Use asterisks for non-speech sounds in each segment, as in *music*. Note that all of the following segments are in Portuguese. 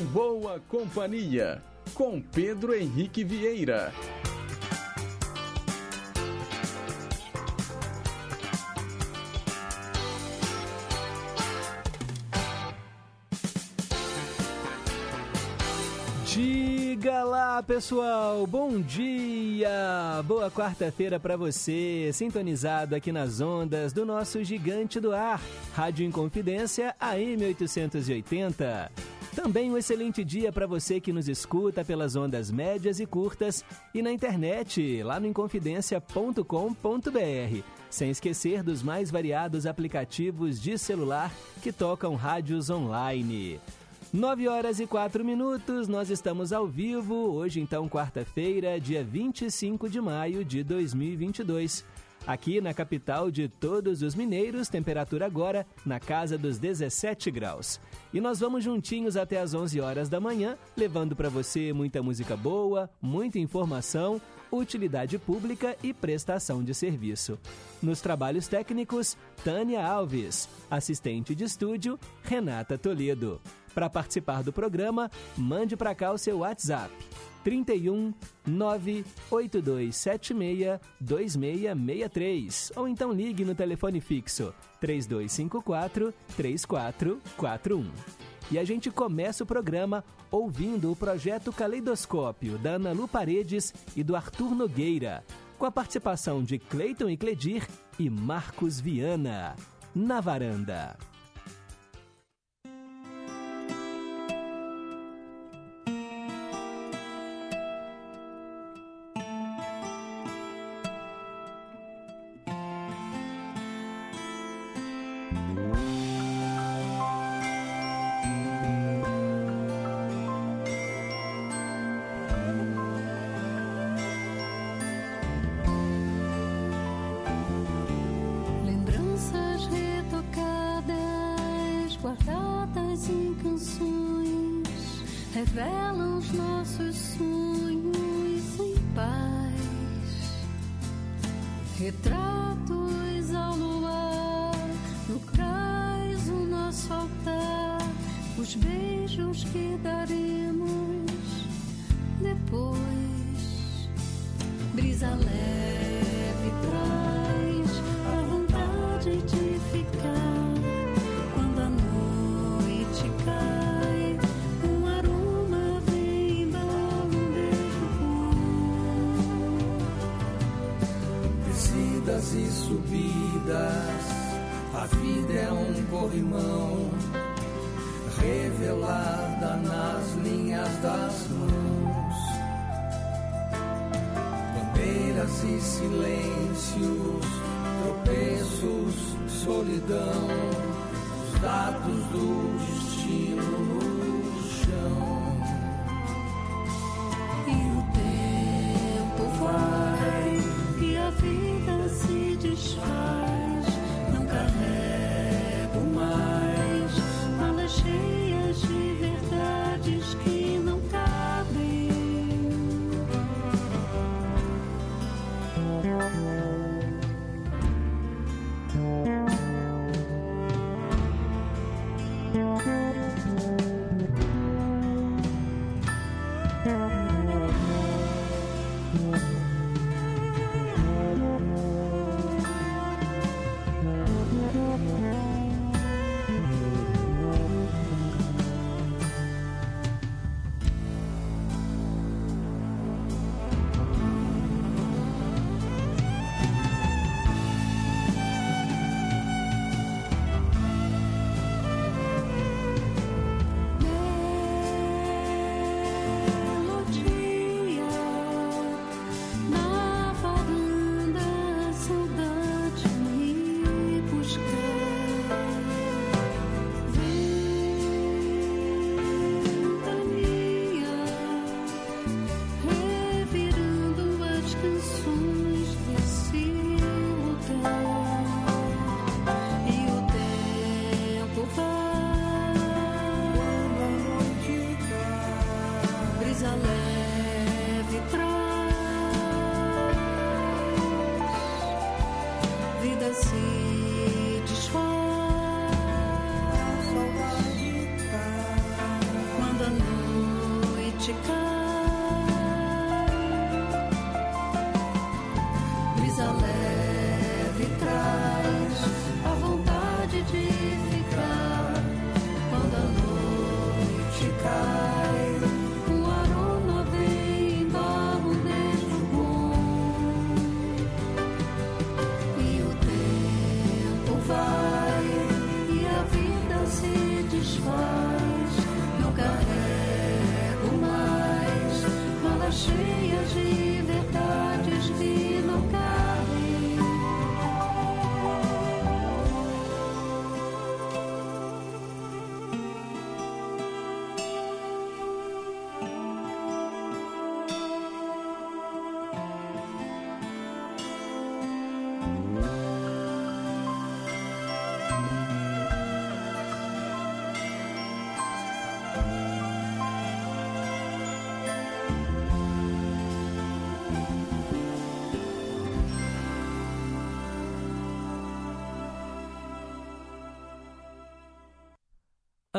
Em Boa Companhia, com Pedro Henrique Vieira. Diga lá, pessoal. Bom dia. Boa quarta-feira para você, sintonizado aqui nas ondas do nosso gigante do ar, Rádio Inconfidência AM 880. Também um excelente dia para você que nos escuta pelas ondas médias e curtas e na internet, lá no inconfidencia.com.br. Sem esquecer dos mais variados aplicativos de celular que tocam rádios online. 9 horas e 4 minutos, nós estamos ao vivo, hoje então quarta-feira, dia 25 de maio de 2022. Aqui na capital de todos os mineiros, temperatura agora na casa dos 17 graus. E nós vamos juntinhos até as 11 horas da manhã, levando para você muita música boa, muita informação, utilidade pública e prestação de serviço. Nos trabalhos técnicos, Tânia Alves. Assistente de estúdio, Renata Toledo. Para participar do programa, mande para cá o seu WhatsApp. 31 98276 2663 ou então ligue no telefone fixo 3254 3441. E a gente começa o programa ouvindo o projeto Caleidoscópio da Ana Lu Paredes e do Arthur Nogueira, com a participação de Cleiton e Cledir e Marcos Viana. Na varanda.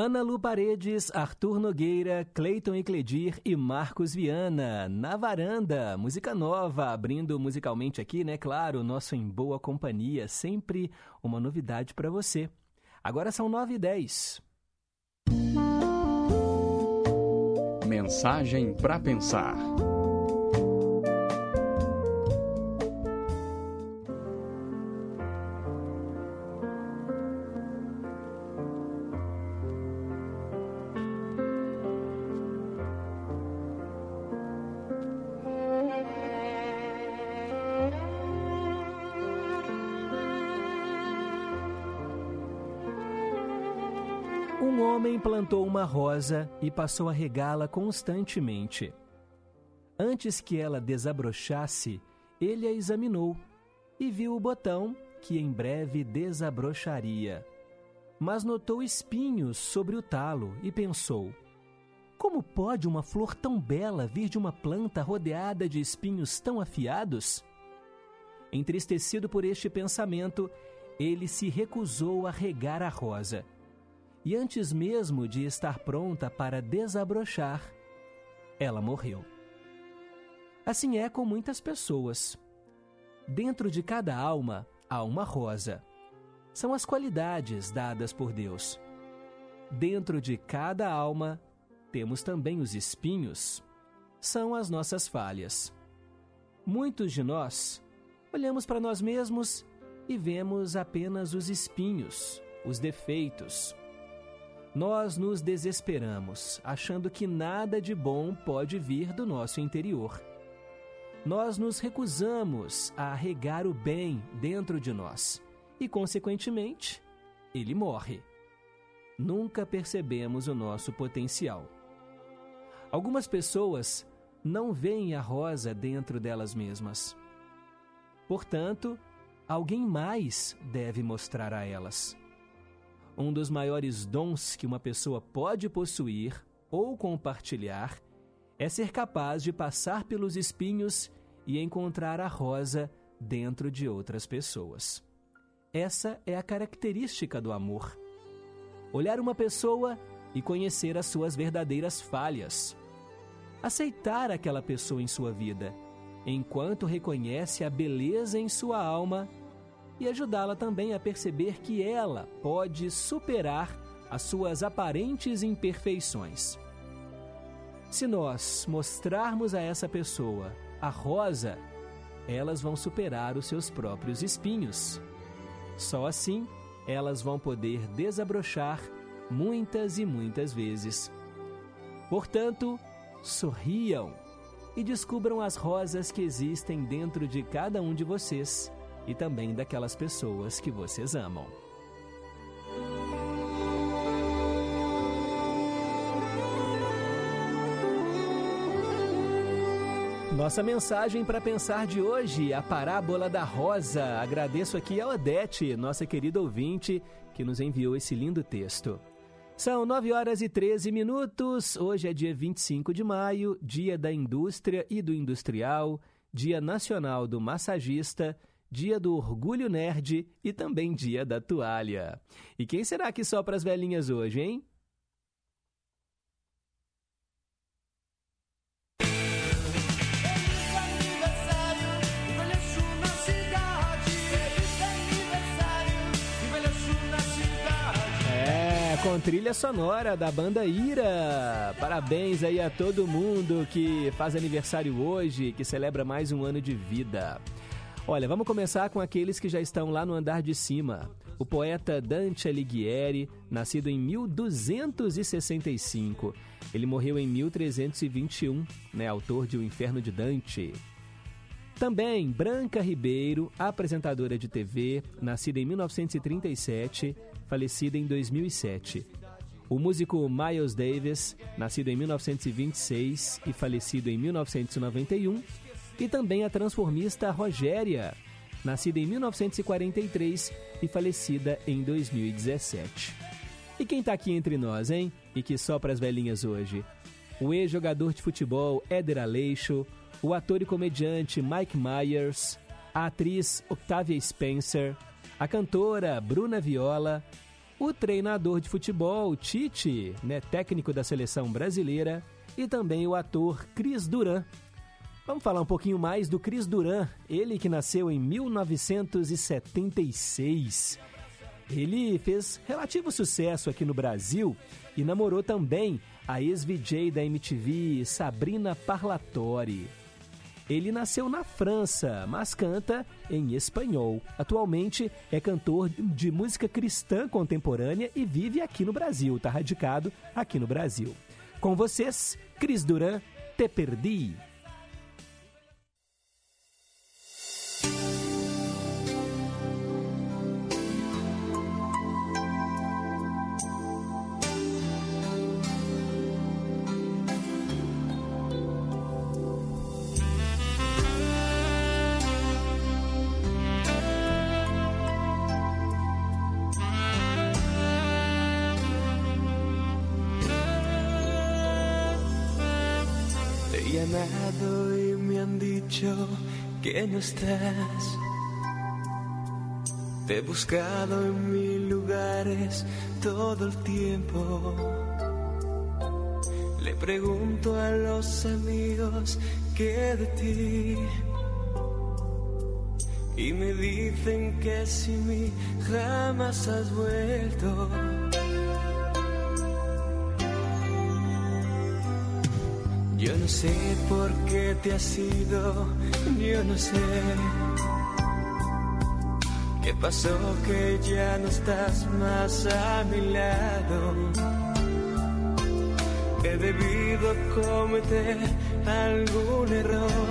Ana Lu Paredes, Arthur Nogueira, Cleiton Ecledir e Marcos Viana. Na varanda, música nova, abrindo musicalmente aqui, né? Claro, nosso Em Boa Companhia, sempre uma novidade para você. Agora são 9 e 10. Mensagem para pensar. Plantou uma rosa e passou a regá-la constantemente. Antes que ela desabrochasse, ele a examinou e viu o botão que em breve desabrocharia. Mas notou espinhos sobre o talo e pensou: Como pode uma flor tão bela vir de uma planta rodeada de espinhos tão afiados? Entristecido por este pensamento, ele se recusou a regar a rosa e antes mesmo de estar pronta para desabrochar, ela morreu. Assim é com muitas pessoas. Dentro de cada alma há uma rosa. São as qualidades dadas por Deus. Dentro de cada alma temos também os espinhos. São as nossas falhas. Muitos de nós olhamos para nós mesmos e vemos apenas os espinhos, os defeitos, nós nos desesperamos, achando que nada de bom pode vir do nosso interior. Nós nos recusamos a regar o bem dentro de nós e, consequentemente, ele morre. Nunca percebemos o nosso potencial. Algumas pessoas não veem a rosa dentro delas mesmas. Portanto, alguém mais deve mostrar a elas. Um dos maiores dons que uma pessoa pode possuir ou compartilhar é ser capaz de passar pelos espinhos e encontrar a rosa dentro de outras pessoas. Essa é a característica do amor. Olhar uma pessoa e conhecer as suas verdadeiras falhas. Aceitar aquela pessoa em sua vida, enquanto reconhece a beleza em sua alma e ajudá-la também a perceber que ela pode superar as suas aparentes imperfeições. Se nós mostrarmos a essa pessoa a rosa, elas vão superar os seus próprios espinhos. Só assim elas vão poder desabrochar muitas e muitas vezes. Portanto, sorriam e descubram as rosas que existem dentro de cada um de vocês e também daquelas pessoas que vocês amam. Nossa mensagem para pensar de hoje, a parábola da rosa. Agradeço aqui a Odete, nossa querida ouvinte, que nos enviou esse lindo texto. São 9 horas e 13 minutos. Hoje é dia 25 de maio, dia da indústria e do industrial, dia nacional do massagista dia do orgulho nerd e também dia da toalha. E quem será que sopra as velhinhas hoje, hein? É, com trilha sonora da banda Ira. Parabéns aí a todo mundo que faz aniversário hoje, que celebra mais um ano de vida. Olha, vamos começar com aqueles que já estão lá no andar de cima. O poeta Dante Alighieri, nascido em 1265. Ele morreu em 1321, né, autor de O Inferno de Dante. Também Branca Ribeiro, apresentadora de TV, nascida em 1937, falecida em 2007. O músico Miles Davis, nascido em 1926 e falecido em 1991 e também a transformista Rogéria, nascida em 1943 e falecida em 2017. E quem está aqui entre nós, hein? E que só para as velhinhas hoje? O ex-jogador de futebol Éder Aleixo, o ator e comediante Mike Myers, a atriz Octavia Spencer, a cantora Bruna Viola, o treinador de futebol Tite, né, técnico da seleção brasileira, e também o ator Cris Duran. Vamos falar um pouquinho mais do Cris Duran, ele que nasceu em 1976. Ele fez relativo sucesso aqui no Brasil e namorou também a ex-VJ da MTV Sabrina Parlatori. Ele nasceu na França, mas canta em espanhol. Atualmente é cantor de música cristã contemporânea e vive aqui no Brasil, está radicado aqui no Brasil. Com vocês, Cris Duran, Te Perdi. Estás. Te he buscado en mil lugares todo el tiempo. Le pregunto a los amigos qué de ti. Y me dicen que sin mí jamás has vuelto. Yo no sé por qué te has ido, yo no sé. ¿Qué pasó que ya no estás más a mi lado? He debido cometer algún error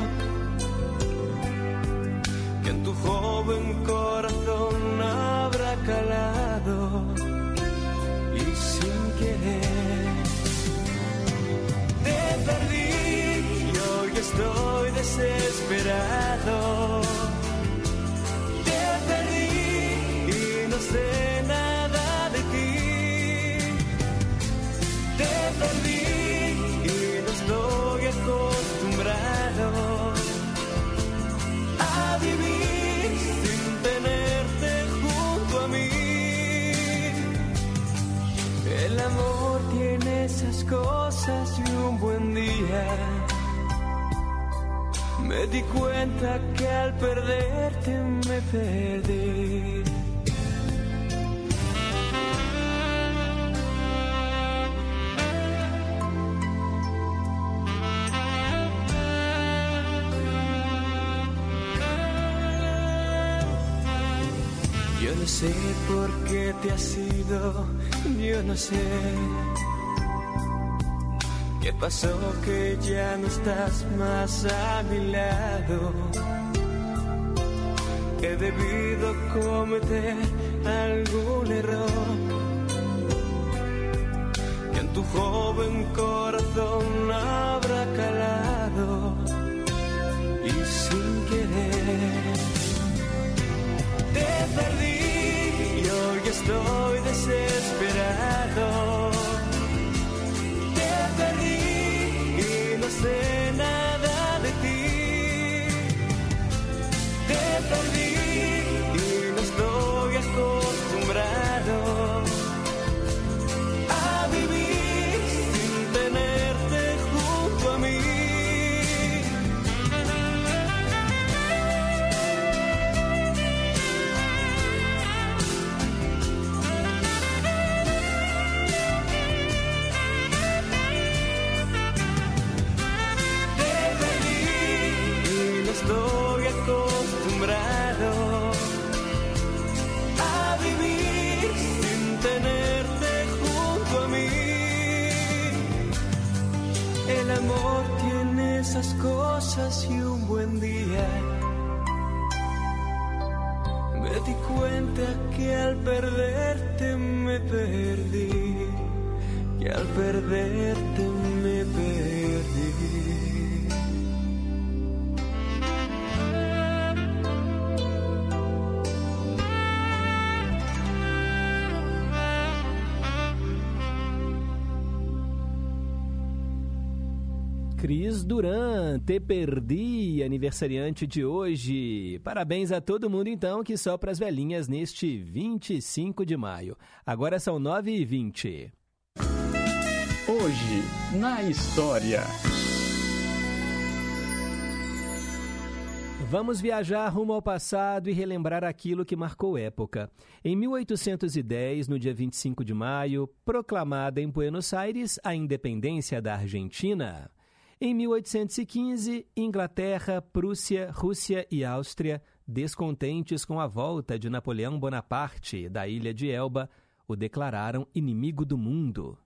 que en tu joven corazón habrá calado y sin querer perdí y hoy estoy desesperado. Te perdí y no sé nada esas cosas y un buen día me di cuenta que al perderte me perdí. Yo no sé por qué te has ido, yo no sé. ¿Qué pasó que ya no estás más a mi lado? He debido cometer algún error que en tu joven corazón cosas y un buen día me di cuenta que al perderte me perdí, que al perderte me perdí. Cris Duran, Te Perdi, aniversariante de hoje. Parabéns a todo mundo, então, que sopra as velhinhas neste 25 de maio. Agora são 9h20. Hoje, na história. Vamos viajar rumo ao passado e relembrar aquilo que marcou época. Em 1810, no dia 25 de maio, proclamada em Buenos Aires a independência da Argentina. Em 1815, Inglaterra, Prússia, Rússia e Áustria, descontentes com a volta de Napoleão Bonaparte da ilha de Elba, o declararam inimigo do mundo.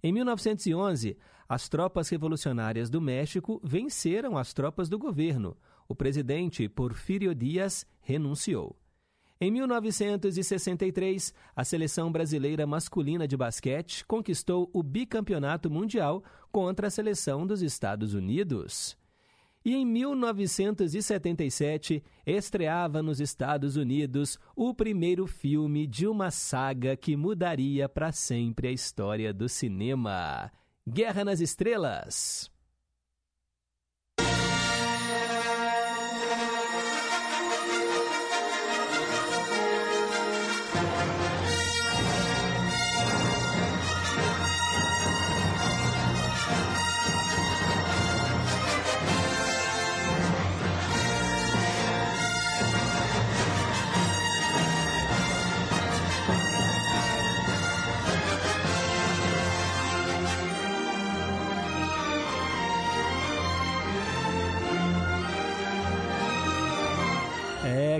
Em 1911, as tropas revolucionárias do México venceram as tropas do governo o presidente Porfírio Dias renunciou. Em 1963, a seleção brasileira masculina de basquete conquistou o bicampeonato mundial contra a seleção dos Estados Unidos. E em 1977, estreava nos Estados Unidos o primeiro filme de uma saga que mudaria para sempre a história do cinema: Guerra nas Estrelas.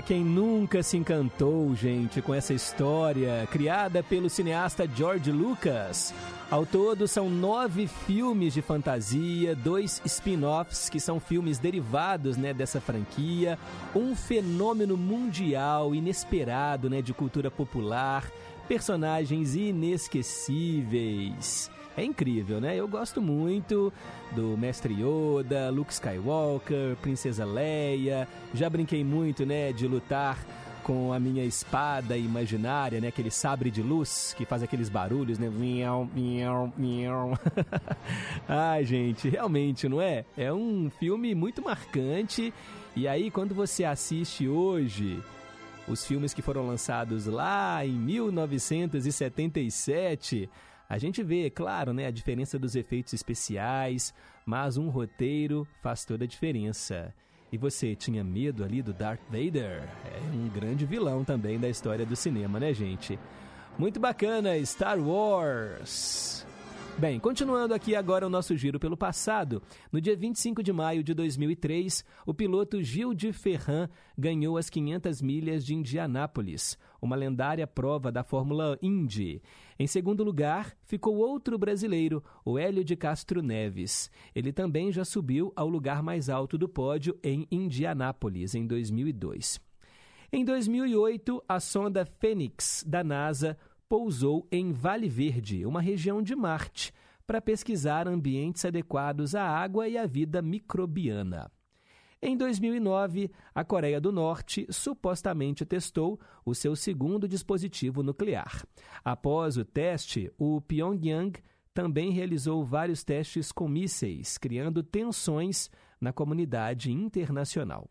Quem nunca se encantou, gente, com essa história criada pelo cineasta George Lucas. Ao todo, são nove filmes de fantasia, dois spin-offs, que são filmes derivados né, dessa franquia, um fenômeno mundial inesperado né, de cultura popular, personagens inesquecíveis. É incrível, né? Eu gosto muito do Mestre Yoda, Luke Skywalker, Princesa Leia. Já brinquei muito, né, de lutar com a minha espada imaginária, né? Aquele sabre de luz que faz aqueles barulhos, né? *laughs* Ai, gente, realmente, não é? É um filme muito marcante. E aí, quando você assiste hoje os filmes que foram lançados lá em 1977 a gente vê, claro, né, a diferença dos efeitos especiais, mas um roteiro faz toda a diferença. E você tinha medo ali do Darth Vader? É um grande vilão também da história do cinema, né, gente? Muito bacana, Star Wars. Bem, continuando aqui agora o nosso giro pelo passado, no dia 25 de maio de 2003, o piloto Gil de Ferran ganhou as 500 milhas de Indianápolis, uma lendária prova da Fórmula Indy. Em segundo lugar, ficou outro brasileiro, o Hélio de Castro Neves. Ele também já subiu ao lugar mais alto do pódio em Indianápolis, em 2002. Em 2008, a sonda Fênix da NASA pousou em Vale Verde, uma região de Marte, para pesquisar ambientes adequados à água e à vida microbiana. Em 2009, a Coreia do Norte supostamente testou o seu segundo dispositivo nuclear. Após o teste, o Pyongyang também realizou vários testes com mísseis, criando tensões na comunidade internacional.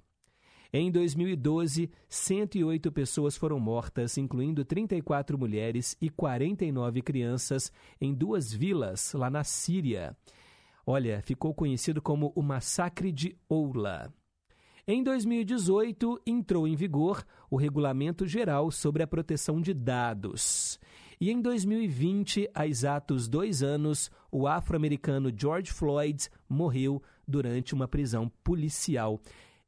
Em 2012, 108 pessoas foram mortas, incluindo 34 mulheres e 49 crianças, em duas vilas lá na Síria. Olha, ficou conhecido como o Massacre de Oula. Em 2018, entrou em vigor o Regulamento Geral sobre a Proteção de Dados. E em 2020, há exatos dois anos, o afro-americano George Floyd morreu durante uma prisão policial.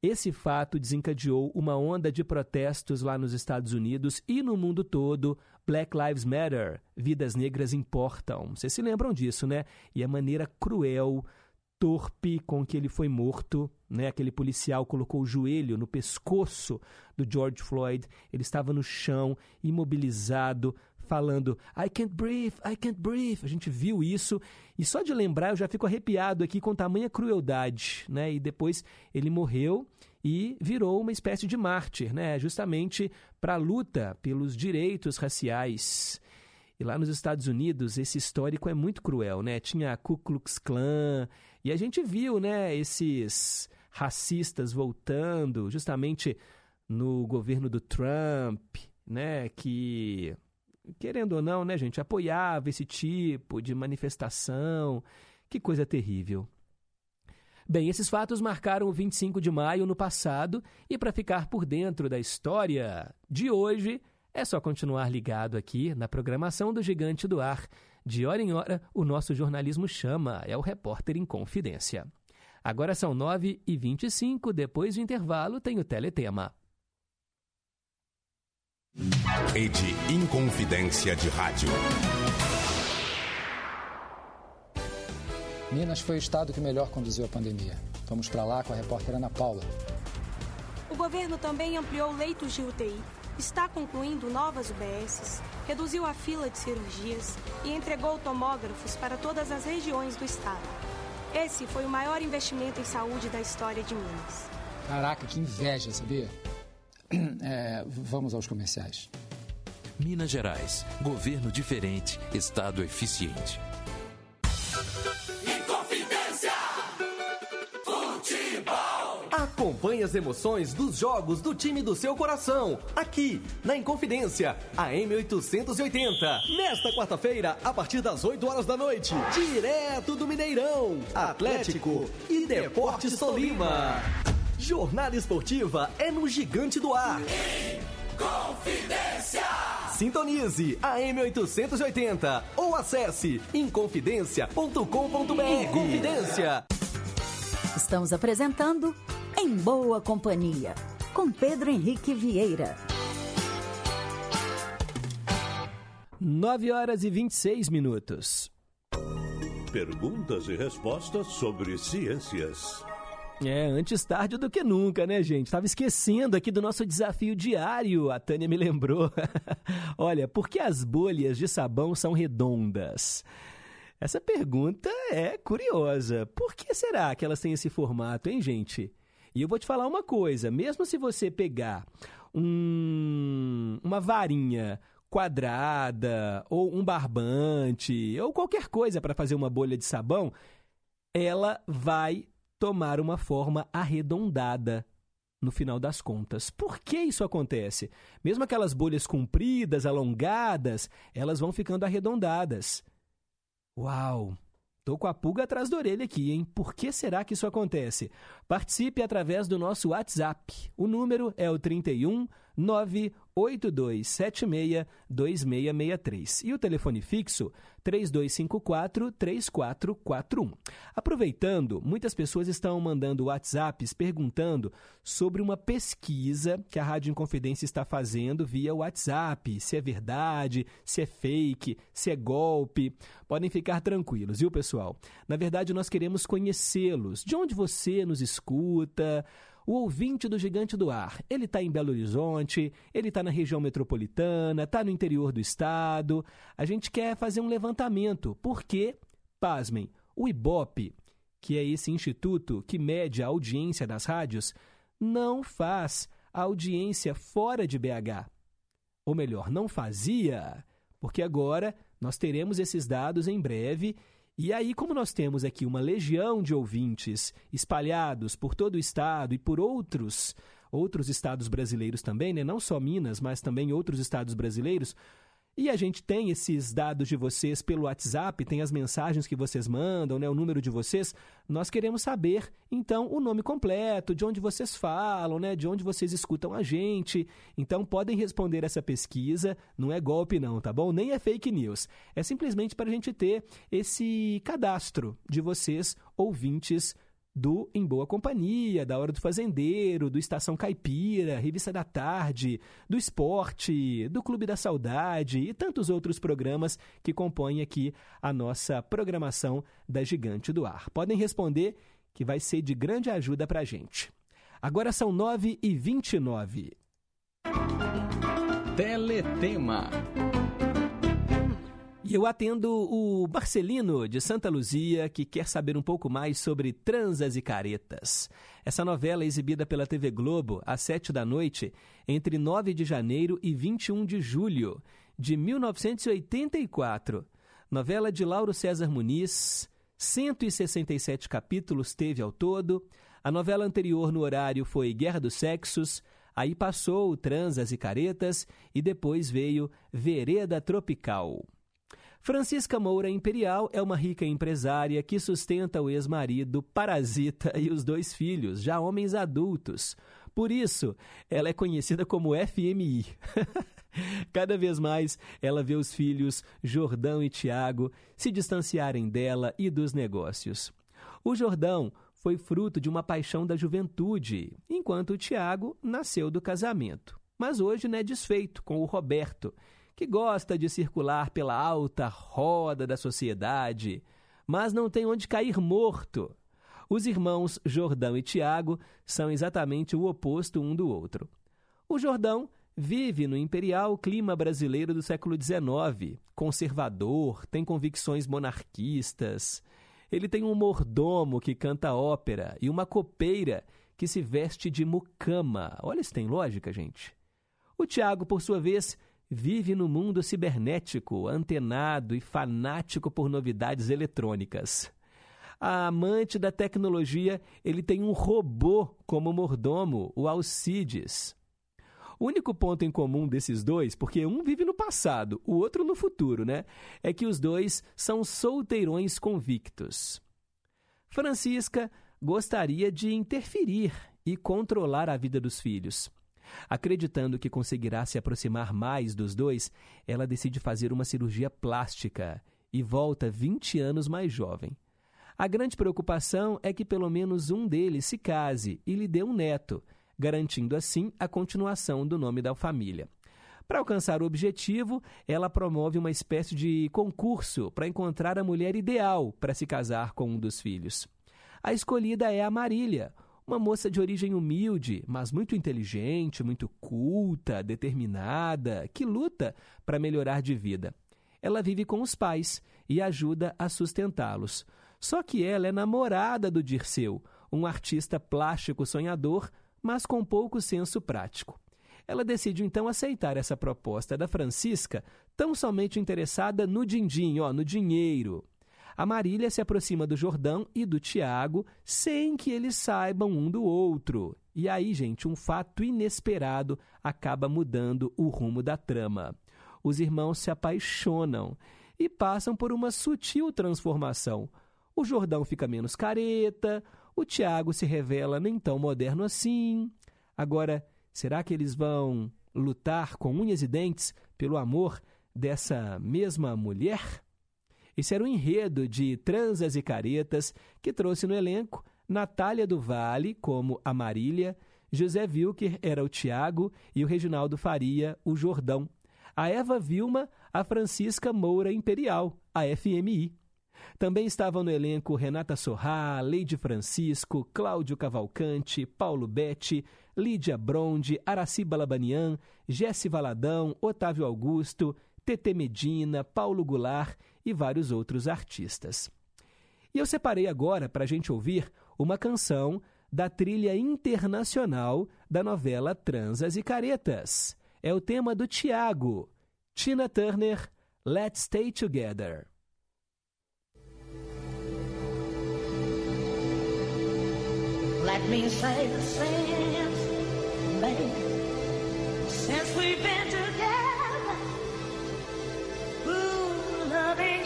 Esse fato desencadeou uma onda de protestos lá nos Estados Unidos e no mundo todo. Black Lives Matter, vidas negras importam. Vocês se lembram disso, né? E a maneira cruel, torpe com que ele foi morto, né? Aquele policial colocou o joelho no pescoço do George Floyd. Ele estava no chão, imobilizado, falando I can't breathe, I can't breathe. A gente viu isso e só de lembrar eu já fico arrepiado aqui com tamanha crueldade, né? E depois ele morreu e virou uma espécie de mártir, né? Justamente para a luta pelos direitos raciais. E lá nos Estados Unidos, esse histórico é muito cruel, né? Tinha a Ku Klux Klan E a gente viu, né, esses racistas voltando justamente no governo do Trump, né, que querendo ou não, né, gente, apoiava esse tipo de manifestação. Que coisa terrível. Bem, esses fatos marcaram o 25 de maio no passado e para ficar por dentro da história de hoje, é só continuar ligado aqui na programação do Gigante do Ar. De hora em hora, o nosso jornalismo chama, é o Repórter em Confidência. Agora são 9h25, depois do intervalo tem o Teletema. Rede Inconfidência de Rádio. Minas foi o estado que melhor conduziu a pandemia. Vamos para lá com a repórter Ana Paula. O governo também ampliou leitos de UTI, está concluindo novas UBSs, reduziu a fila de cirurgias e entregou tomógrafos para todas as regiões do estado. Esse foi o maior investimento em saúde da história de Minas. Caraca, que inveja, sabia? *clears throat* É, vamos aos comerciais. Minas Gerais. Governo diferente, Estado eficiente. Acompanhe as emoções dos jogos do time do seu coração. Aqui, na Inconfidência, a M880. Nesta quarta-feira, a partir das 8 horas da noite. Direto do Mineirão. Atlético e Deportes Tolima. Jornada esportiva é no Gigante do Ar. Confidência. Sintonize a M880 ou acesse inconfidencia.com.br. Inconfidência. Estamos apresentando Em Boa Companhia, com Pedro Henrique Vieira. 9 horas e 26 minutos. Perguntas e respostas sobre ciências. É, antes tarde do que nunca, né, gente? Estava esquecendo aqui do nosso desafio diário, a Tânia me lembrou. *laughs* Olha, por que as bolhas de sabão são redondas? Essa pergunta é curiosa. Por que será que elas têm esse formato, hein, gente? E eu vou te falar uma coisa: mesmo se você pegar um, uma varinha quadrada ou um barbante ou qualquer coisa para fazer uma bolha de sabão, ela vai tomar uma forma arredondada no final das contas. Por que isso acontece? Mesmo aquelas bolhas compridas, alongadas, elas vão ficando arredondadas. Uau! Tô com a pulga atrás da orelha aqui, hein? Por que será que isso acontece? Participe através do nosso WhatsApp. O número é o 31 98276 2663 e o telefone fixo 3254-3441. Aproveitando, muitas pessoas estão mandando WhatsApps perguntando sobre uma pesquisa que a Rádio Inconfidência está fazendo via WhatsApp, se é verdade, se é fake, se é golpe. Podem ficar tranquilos, viu, pessoal? Na verdade, nós queremos conhecê-los. De onde você nos escuta? O ouvinte do Gigante do Ar, ele está em Belo Horizonte, ele está na região metropolitana, está no interior do estado. A gente quer fazer um levantamento, porque, pasmem, o IBOP, que é esse instituto que mede a audiência das rádios, não faz audiência fora de BH. Ou melhor, não fazia, porque agora nós teremos esses dados em breve e aí, como nós temos aqui uma legião de ouvintes espalhados por todo o estado e por outros outros estados brasileiros também, né? não só Minas, mas também outros estados brasileiros, e a gente tem esses dados de vocês pelo WhatsApp, tem as mensagens que vocês mandam, né, o número de vocês. Nós queremos saber, então, o nome completo, de onde vocês falam, né, de onde vocês escutam a gente. Então, podem responder essa pesquisa. Não é golpe, não, tá bom? Nem é fake news. É simplesmente para a gente ter esse cadastro de vocês, ouvintes do Em Boa Companhia, da Hora do Fazendeiro, do Estação Caipira, Revista da Tarde, do Esporte, do Clube da Saudade e tantos outros programas que compõem aqui a nossa programação da Gigante do Ar. Podem responder que vai ser de grande ajuda para a gente. Agora são 9 e 29 Teletema. E eu atendo o Marcelino de Santa Luzia, que quer saber um pouco mais sobre Transas e Caretas. Essa novela é exibida pela TV Globo às sete da noite, entre 9 de janeiro e 21 de julho de 1984. Novela de Lauro César Muniz, 167 capítulos teve ao todo. A novela anterior no horário foi Guerra dos Sexos, aí passou Transas e Caretas e depois veio Vereda Tropical. Francisca Moura Imperial é uma rica empresária que sustenta o ex-marido, parasita e os dois filhos, já homens adultos. Por isso, ela é conhecida como FMI. *laughs* Cada vez mais, ela vê os filhos Jordão e Tiago se distanciarem dela e dos negócios. O Jordão foi fruto de uma paixão da juventude, enquanto o Tiago nasceu do casamento. Mas hoje não é desfeito com o Roberto, que gosta de circular pela alta roda da sociedade, mas não tem onde cair morto. Os irmãos Jordão e Tiago são exatamente o oposto um do outro. O Jordão vive no imperial clima brasileiro do século XIX, conservador, tem convicções monarquistas. Ele tem um mordomo que canta ópera e uma copeira que se veste de mucama. Olha se tem lógica, gente. O Tiago, por sua vez, vive no mundo cibernético, antenado e fanático por novidades eletrônicas. A amante da tecnologia, ele tem um robô como mordomo, o Alcides. O único ponto em comum desses dois, porque um vive no passado, o outro no futuro, né? É que os dois são solteirões convictos. Francisca gostaria de interferir e controlar a vida dos filhos. Acreditando que conseguirá se aproximar mais dos dois, ela decide fazer uma cirurgia plástica e volta 20 anos mais jovem. A grande preocupação é que pelo menos um deles se case e lhe dê um neto, garantindo assim a continuação do nome da família. Para alcançar o objetivo, ela promove uma espécie de concurso para encontrar a mulher ideal para se casar com um dos filhos. A escolhida é a Marília, uma moça de origem humilde, mas muito inteligente, muito culta, determinada, que luta para melhorar de vida. Ela vive com os pais e ajuda a sustentá-los. Só que ela é namorada do Dirceu, um artista plástico sonhador mas com pouco senso prático. Ela decide então aceitar essa proposta da Francisca, tão somente interessada no din-din, no dinheiro. A Marília se aproxima do Jordão e do Tiago sem que eles saibam um do outro. E aí, gente, um fato inesperado acaba mudando o rumo da trama. Os irmãos se apaixonam e passam por uma sutil transformação. O Jordão fica menos careta, o Tiago se revela nem tão moderno assim. Agora, será que eles vão lutar com unhas e dentes pelo amor dessa mesma mulher? Esse era o enredo de Transas e Caretas que trouxe no elenco Natália do Vale como a Marília, José Wilker era o Tiago e o Reginaldo Faria o Jordão. A Eva Vilma, a Francisca Moura Imperial, a FMI. Também estavam no elenco Renata Sorrá, Leide Francisco, Cláudio Cavalcante, Paulo Betti, Lídia Bronde, Araci Balabanian, Jesse Valadão, Otávio Augusto, Tete Medina, Paulo Goulart e vários outros artistas. E eu separei agora para a gente ouvir uma canção da trilha internacional da novela Transas e Caretas. É o tema do Tiago, Tina Turner, Let's Stay Together. Let me say the same, baby. Since we've been together,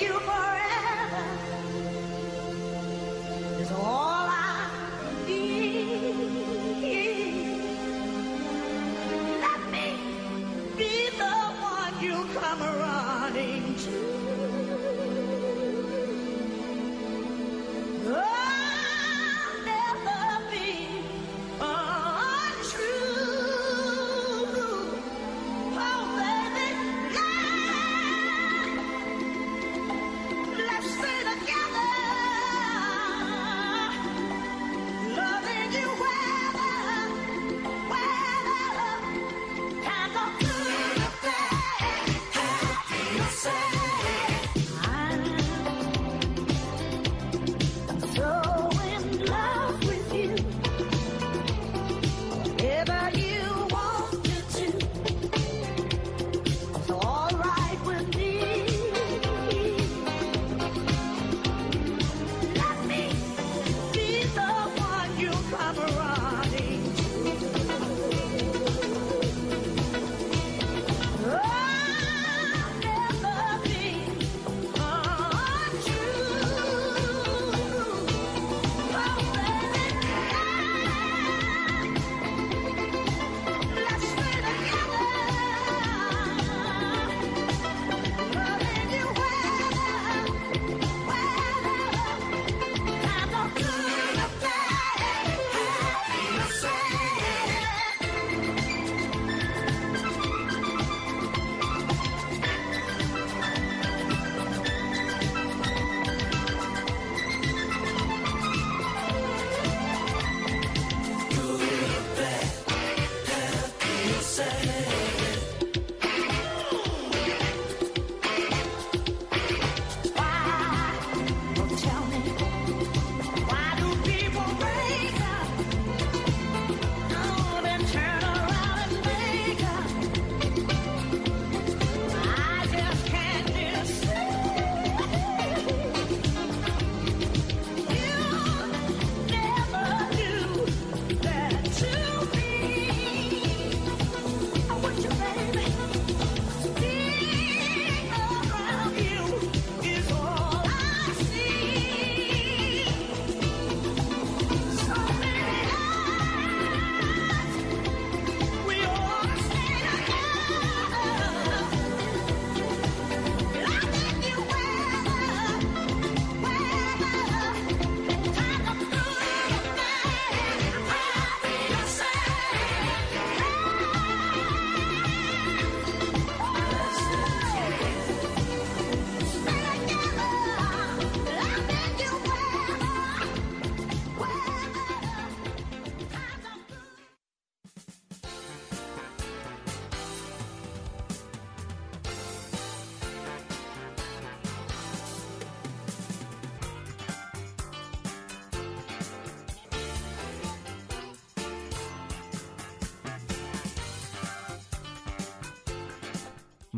you for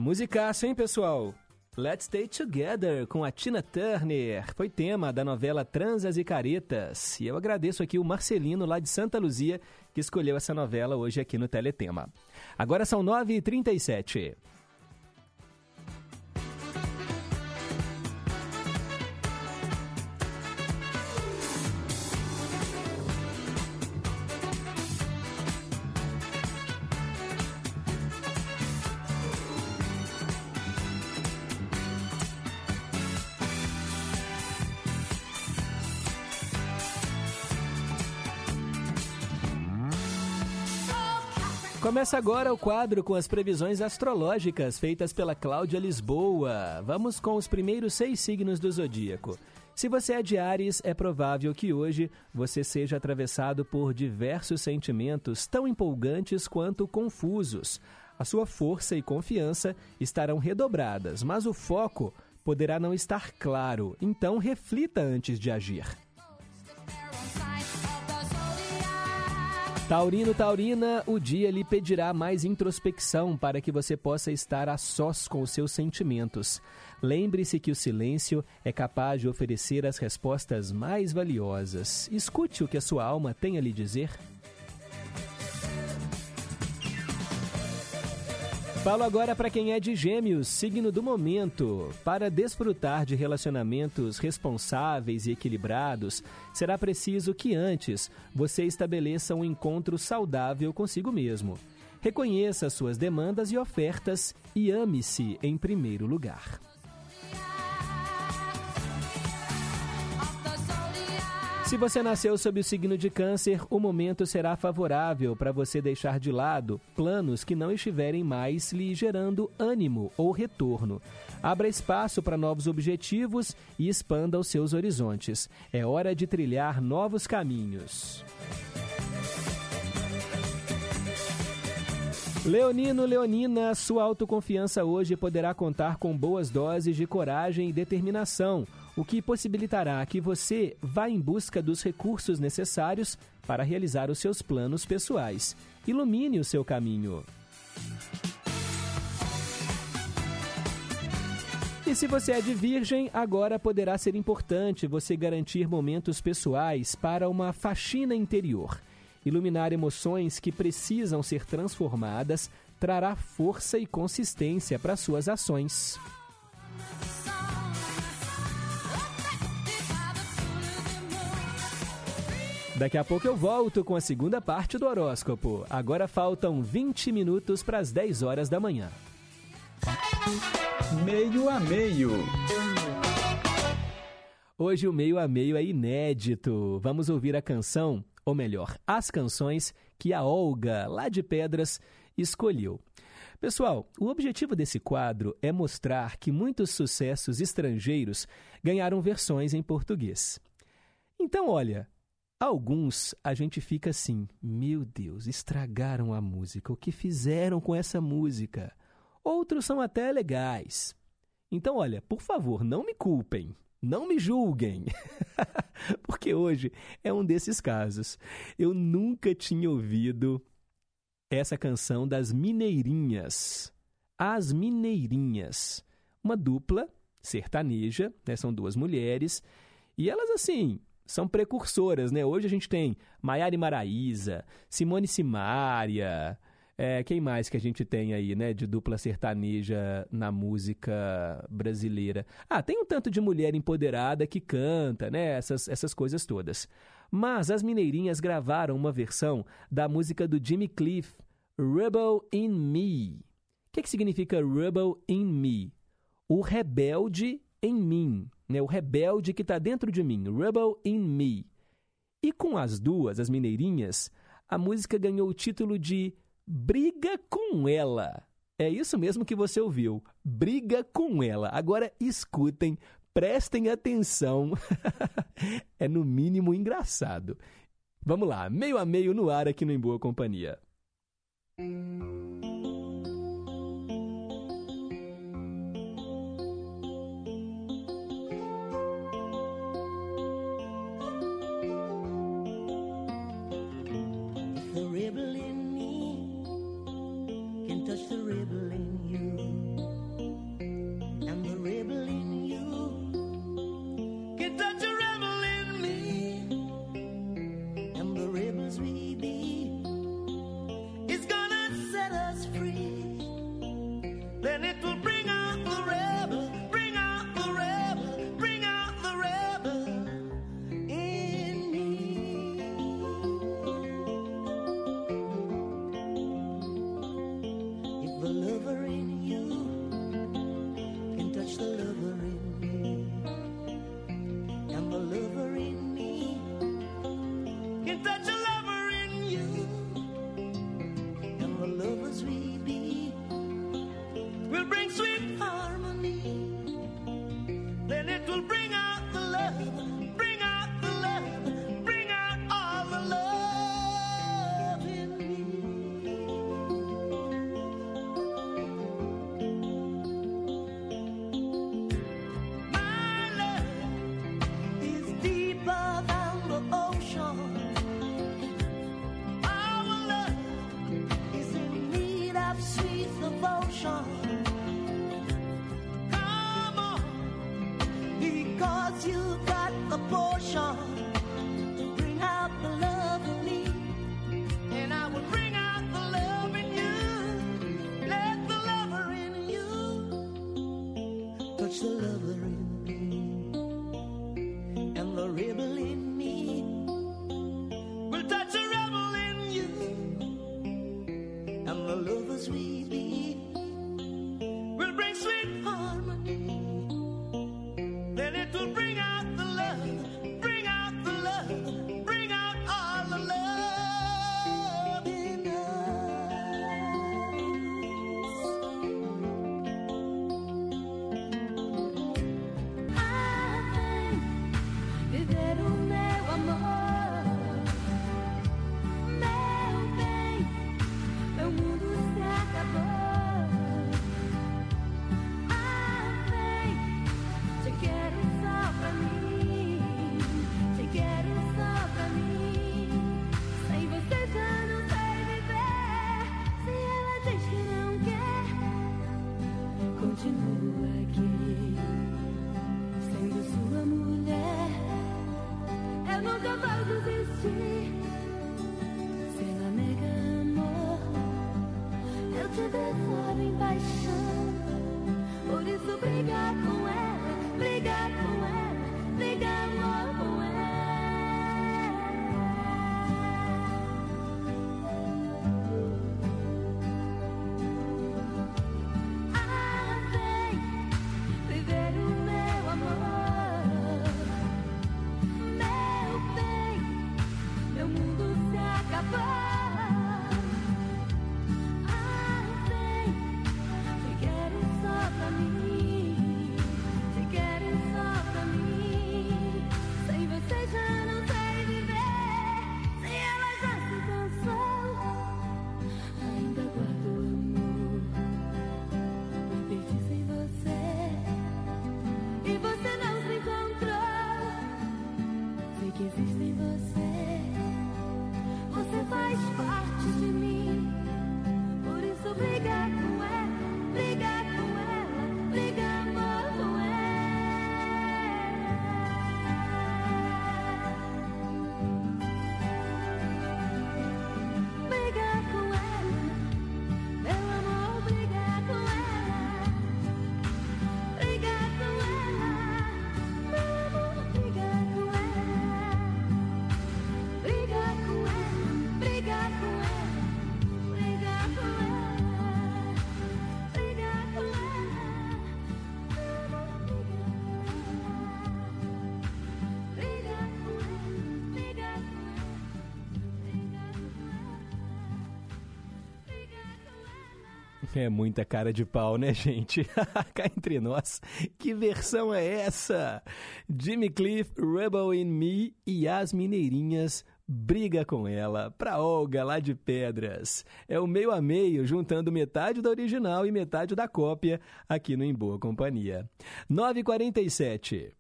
musicaço, hein, pessoal? Let's Stay Together com a Tina Turner foi tema da novela Transas e Caretas. E eu agradeço aqui o Marcelino lá de Santa Luzia que escolheu essa novela hoje aqui no Teletema. Agora são 9h37. Começa agora o quadro com as previsões astrológicas feitas pela Cláudia Lisboa. Vamos com os primeiros seis signos do zodíaco. Se você é de Ares, é provável que hoje você seja atravessado por diversos sentimentos tão empolgantes quanto confusos. A sua força e confiança estarão redobradas, mas o foco poderá não estar claro, então reflita antes de agir. Taurino, Taurina, o dia lhe pedirá mais introspecção para que você possa estar a sós com os seus sentimentos. Lembre-se que o silêncio é capaz de oferecer as respostas mais valiosas. Escute o que a sua alma tem a lhe dizer. Falo agora para quem é de Gêmeos, signo do momento. Para desfrutar de relacionamentos responsáveis e equilibrados, será preciso que antes você estabeleça um encontro saudável consigo mesmo. Reconheça suas demandas e ofertas e ame-se em primeiro lugar. Se você nasceu sob o signo de Câncer, o momento será favorável para você deixar de lado planos que não estiverem mais lhe gerando ânimo ou retorno. Abra espaço para novos objetivos e expanda os seus horizontes. É hora de trilhar novos caminhos. Leonino, Leonina, sua autoconfiança hoje poderá contar com boas doses de coragem e determinação o que possibilitará que você vá em busca dos recursos necessários para realizar os seus planos pessoais. Ilumine o seu caminho. E se você é de virgem, agora poderá ser importante você garantir momentos pessoais para uma faxina interior. Iluminar emoções que precisam ser transformadas trará força e consistência para suas ações. Daqui a pouco eu volto com a segunda parte do horóscopo. Agora faltam 20 minutos para as 10 horas da manhã. Meio a meio. Hoje o meio a meio é inédito. Vamos ouvir a canção, ou melhor, as canções que a Olga, lá de Pedras, escolheu. Pessoal, o objetivo desse quadro é mostrar que muitos sucessos estrangeiros ganharam versões em português. Então, olha, Alguns a gente fica assim, meu Deus, estragaram a música, o que fizeram com essa música? Outros são até legais. Então, olha, por favor, não me culpem, não me julguem, *laughs* porque hoje é um desses casos. Eu nunca tinha ouvido essa canção das Mineirinhas. As Mineirinhas, uma dupla sertaneja, né? são duas mulheres, e elas assim são precursoras, né? Hoje a gente tem Maiara Maraíza, Simone Simaria, é, quem mais que a gente tem aí, né, de dupla sertaneja na música brasileira? Ah, tem um tanto de mulher empoderada que canta, né, essas, essas coisas todas. Mas as Mineirinhas gravaram uma versão da música do Jimmy Cliff, Rebel in Me. O que, que significa Rebel in Me? O rebelde em mim né, o rebelde que está dentro de mim, Rebel in Me. E com as duas, as mineirinhas, a música ganhou o título de Briga com Ela. É isso mesmo que você ouviu, Briga com Ela. Agora escutem, prestem atenção, *laughs* é no mínimo engraçado. Vamos lá, meio a meio no ar aqui no Em Boa Companhia. É muita cara de pau, né, gente? *laughs* Cá entre nós, que versão é essa? Jimmy Cliff, Rebel in Me e as Mineirinhas briga com ela, pra Olga lá de Pedras. É o meio a meio, juntando metade da original e metade da cópia aqui no Em Boa Companhia. 947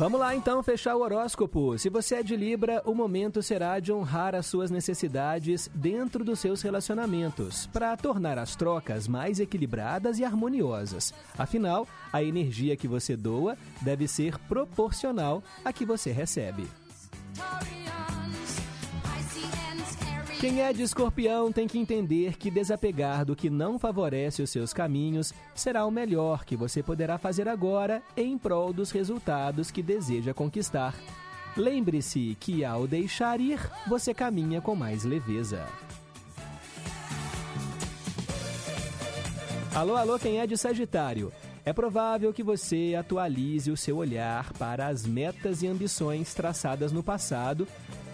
Vamos lá então fechar o horóscopo. Se você é de Libra, o momento será de honrar as suas necessidades dentro dos seus relacionamentos, para tornar as trocas mais equilibradas e harmoniosas. Afinal, a energia que você doa deve ser proporcional à que você recebe. Quem é de escorpião tem que entender que desapegar do que não favorece os seus caminhos será o melhor que você poderá fazer agora em prol dos resultados que deseja conquistar. Lembre-se que ao deixar ir, você caminha com mais leveza. Alô, alô, quem é de Sagitário? É provável que você atualize o seu olhar para as metas e ambições traçadas no passado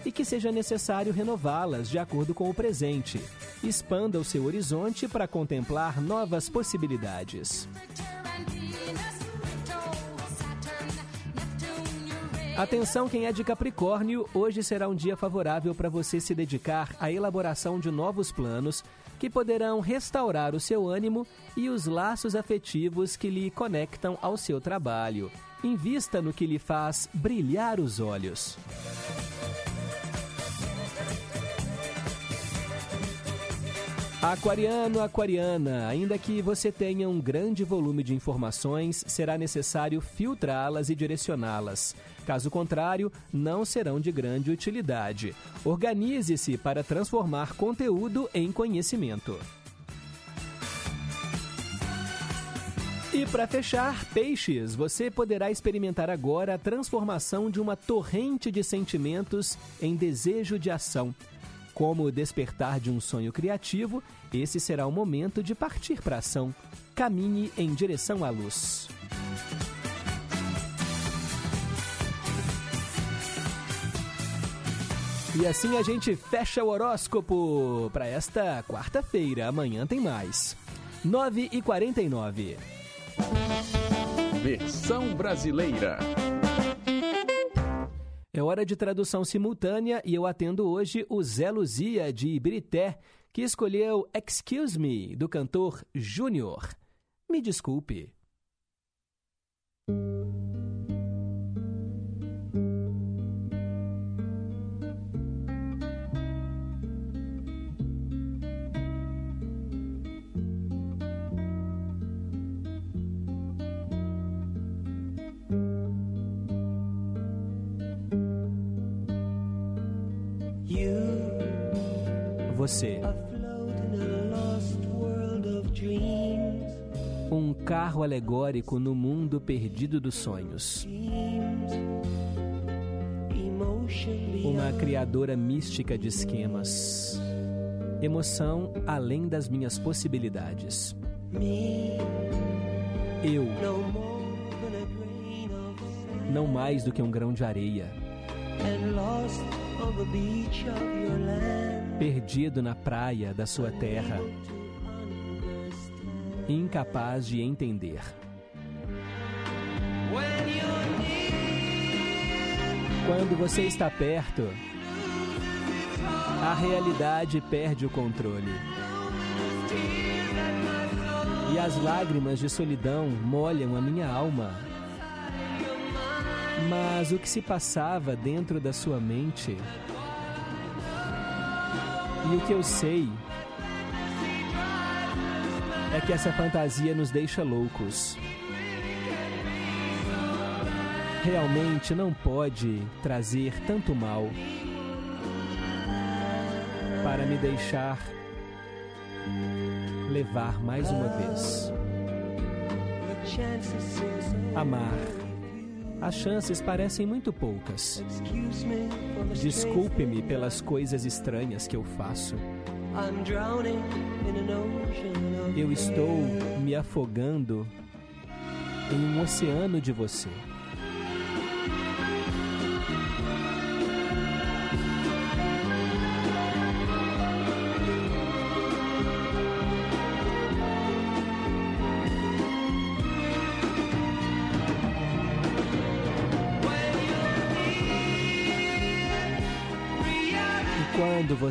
e que seja necessário renová-las de acordo com o presente. Expanda o seu horizonte para contemplar novas possibilidades. Atenção quem é de Capricórnio, hoje será um dia favorável para você se dedicar à elaboração de novos planos que poderão restaurar o seu ânimo e os laços afetivos que lhe conectam ao seu trabalho. Invista no que lhe faz brilhar os olhos. Aquariano, aquariana, ainda que você tenha um grande volume de informações, será necessário filtrá-las e direcioná-las. Caso contrário, não serão de grande utilidade. Organize-se para transformar conteúdo em conhecimento. E para fechar, peixes, você poderá experimentar agora a transformação de uma torrente de sentimentos em desejo de ação. Como despertar de um sonho criativo, esse será o momento de partir para ação. Caminhe em direção à luz. E assim a gente fecha o horóscopo para esta quarta-feira. Amanhã tem mais. 9 e 49 Versão brasileira. É hora de tradução simultânea e eu atendo hoje o Zé Luzia de Ibirité, que escolheu Excuse Me, do cantor Júnior. Me desculpe. Você. Um carro alegórico no mundo perdido dos sonhos. Uma criadora mística de esquemas. Emoção além das minhas possibilidades. Eu. Não mais do que um grão de areia. Perdido na praia da sua terra, incapaz de entender. Quando você está perto, a realidade perde o controle. E as lágrimas de solidão molham a minha alma. Mas o que se passava dentro da sua mente e o que eu sei é que essa fantasia nos deixa loucos. Realmente não pode trazer tanto mal para me deixar levar mais uma vez. Amar. As chances parecem muito poucas. Desculpe-me pelas coisas estranhas que eu faço. Eu estou me afogando em um oceano de você.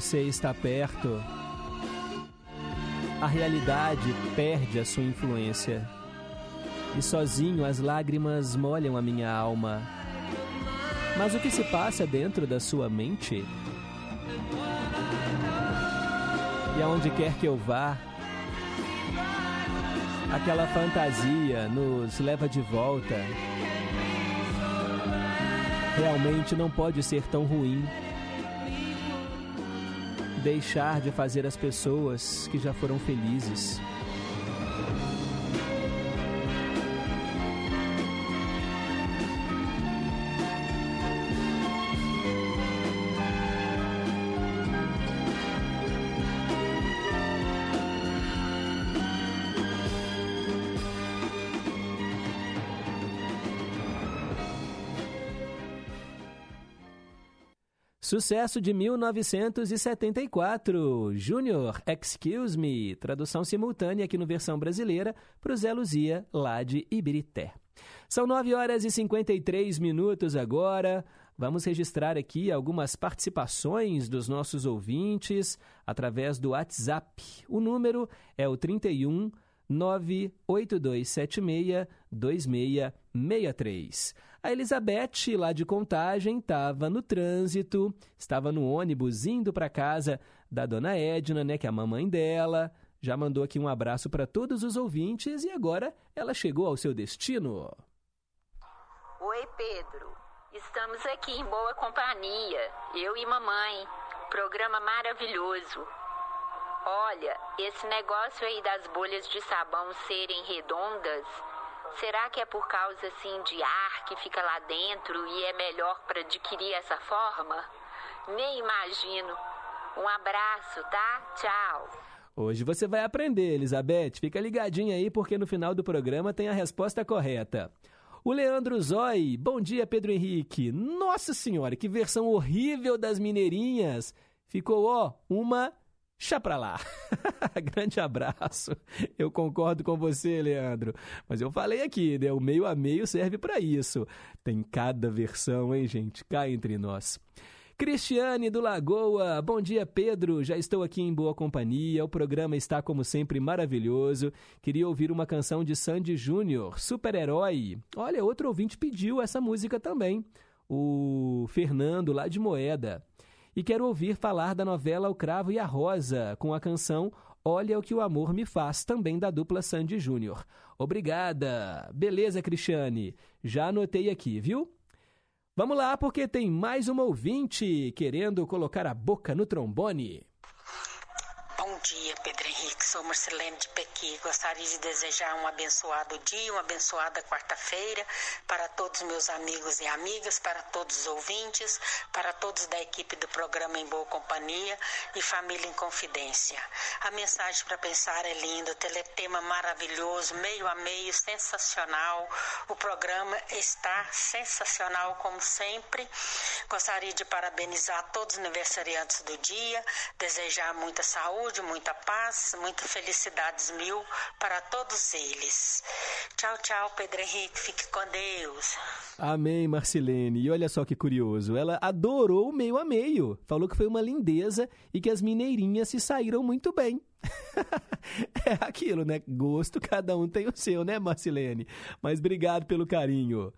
Você está perto, a realidade perde a sua influência. E sozinho as lágrimas molham a minha alma. Mas o que se passa dentro da sua mente? E aonde quer que eu vá, aquela fantasia nos leva de volta. Realmente não pode ser tão ruim deixar de fazer as pessoas que já foram felizes. Sucesso de 1974, Júnior, Excuse Me, tradução simultânea aqui no versão brasileira para Zé Luzia, lá de Ibirité. São 9 horas e 53 minutos agora. Vamos registrar aqui algumas participações dos nossos ouvintes através do WhatsApp. O número é o 31 98276 2663. A Elizabeth, lá de Contagem, estava no trânsito, estava no ônibus indo para casa da dona Edna, né, que é a mamãe dela. Já mandou aqui um abraço para todos os ouvintes e agora ela chegou ao seu destino. Oi, Pedro. Estamos aqui em boa companhia, eu e mamãe. Programa maravilhoso. Olha, esse negócio aí das bolhas de sabão serem redondas, será que é por causa assim de ar que fica lá dentro e é melhor para adquirir essa forma? Nem imagino. Um abraço, tá? Tchau. Hoje você vai aprender, Elizabeth. Fica ligadinha aí porque no final do programa tem a resposta correta. O Leandro Zói, bom dia, Pedro Henrique. Nossa Senhora, que versão horrível das Mineirinhas. Ficou, ó, uma Chá pra lá. *laughs* Grande abraço. Eu concordo com você, Leandro. Mas eu falei aqui, né? O meio a meio serve para isso. Tem cada versão, hein, gente? Cá entre nós. Cristiane do Lagoa, bom dia Pedro, já estou aqui em boa companhia, o programa está como sempre maravilhoso. Queria ouvir uma canção de Sandy Júnior, Super-Herói. Olha, outro ouvinte pediu essa música também, o Fernando lá de Moeda. E quero ouvir falar da novela O Cravo e a Rosa, com a canção Olha o que o amor me faz, também da dupla Sandy Júnior. Obrigada. Beleza, Cristiane. Já anotei aqui, viu? Vamos lá, porque tem mais uma ouvinte querendo colocar a boca no trombone. Dia, Pedro Henrique. Sou Marcelene de Pequi. Gostaria de desejar um abençoado dia, uma abençoada quarta-feira para todos meus amigos e amigas, para todos os ouvintes, para todos da equipe do programa Em Boa Companhia e Família em Confidência. A mensagem para pensar é linda, o teletema maravilhoso, meio a meio, sensacional. O programa está sensacional como sempre. Gostaria de parabenizar todos os aniversariantes do dia, desejar muita saúde, paz, muitas felicidades mil para todos eles. Tchau, tchau, Pedro Henrique. Fique com Deus. Amém, Marcelene. E olha só que curioso, ela adorou o meio a meio. Falou que foi uma lindeza e que as mineirinhas se saíram muito bem. *laughs* é aquilo, né? Gosto, cada um tem o seu, né, Marcelene? Mas obrigado pelo carinho.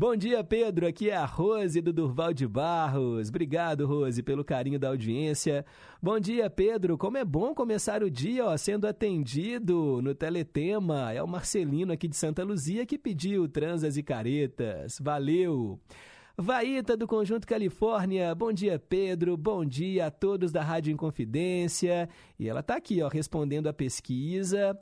Bom dia, Pedro. Aqui é a Rose do Durval de Barros. Obrigado, Rose, pelo carinho da audiência. Bom dia, Pedro. Como é bom começar o dia ó, sendo atendido no Teletema. É o Marcelino aqui de Santa Luzia que pediu transas e caretas. Valeu! Vaíta do Conjunto Califórnia, bom dia Pedro, bom dia a todos da Rádio Inconfidência. E ela está aqui, ó, respondendo a pesquisa.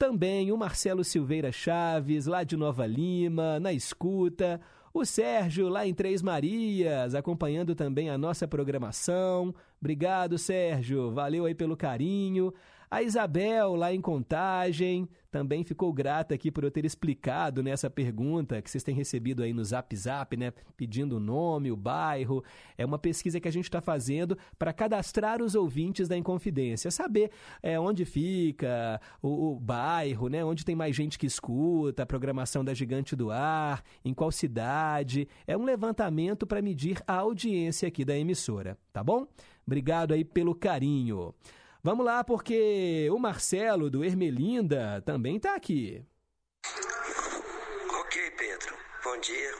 Também o Marcelo Silveira Chaves, lá de Nova Lima, na escuta. O Sérgio, lá em Três Marias, acompanhando também a nossa programação. Obrigado, Sérgio. Valeu aí pelo carinho. A Isabel, lá em Contagem, também ficou grata aqui por eu ter explicado nessa pergunta que vocês têm recebido aí no Zap Zap, né? Pedindo o nome, o bairro. É uma pesquisa que a gente está fazendo para cadastrar os ouvintes da Inconfidência, saber é, onde fica o, o bairro, né? Onde tem mais gente que escuta, a programação da Gigante do Ar, em qual cidade. É um levantamento para medir a audiência aqui da emissora, tá bom? Obrigado aí pelo carinho. Vamos lá, porque o Marcelo do Ermelinda também está aqui. Ok, Pedro. Bom dia.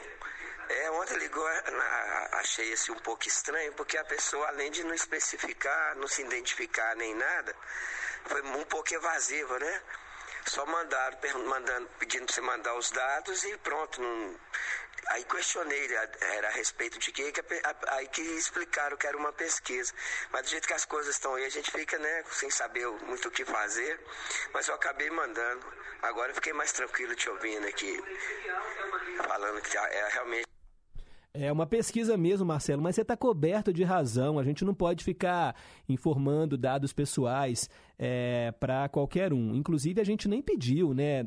É, ontem ligou, na- achei assim um pouco estranho, porque a pessoa, além de não especificar, não se identificar nem nada, foi um pouco evasiva, né? Só mandaram, mandando, pedindo pra você mandar os dados e pronto. Não... Aí questionei, a- era a respeito de quê, que aí que explicaram que era uma pesquisa. Mas do jeito que as coisas estão aí, a gente fica, né, sem saber muito o que fazer. Mas eu acabei mandando. Agora eu fiquei mais tranquilo te ouvindo aqui, falando que é realmente. É uma pesquisa mesmo, Marcelo, mas você está coberto de razão. A gente não pode ficar informando dados pessoais para qualquer um. Inclusive, a gente nem pediu, né?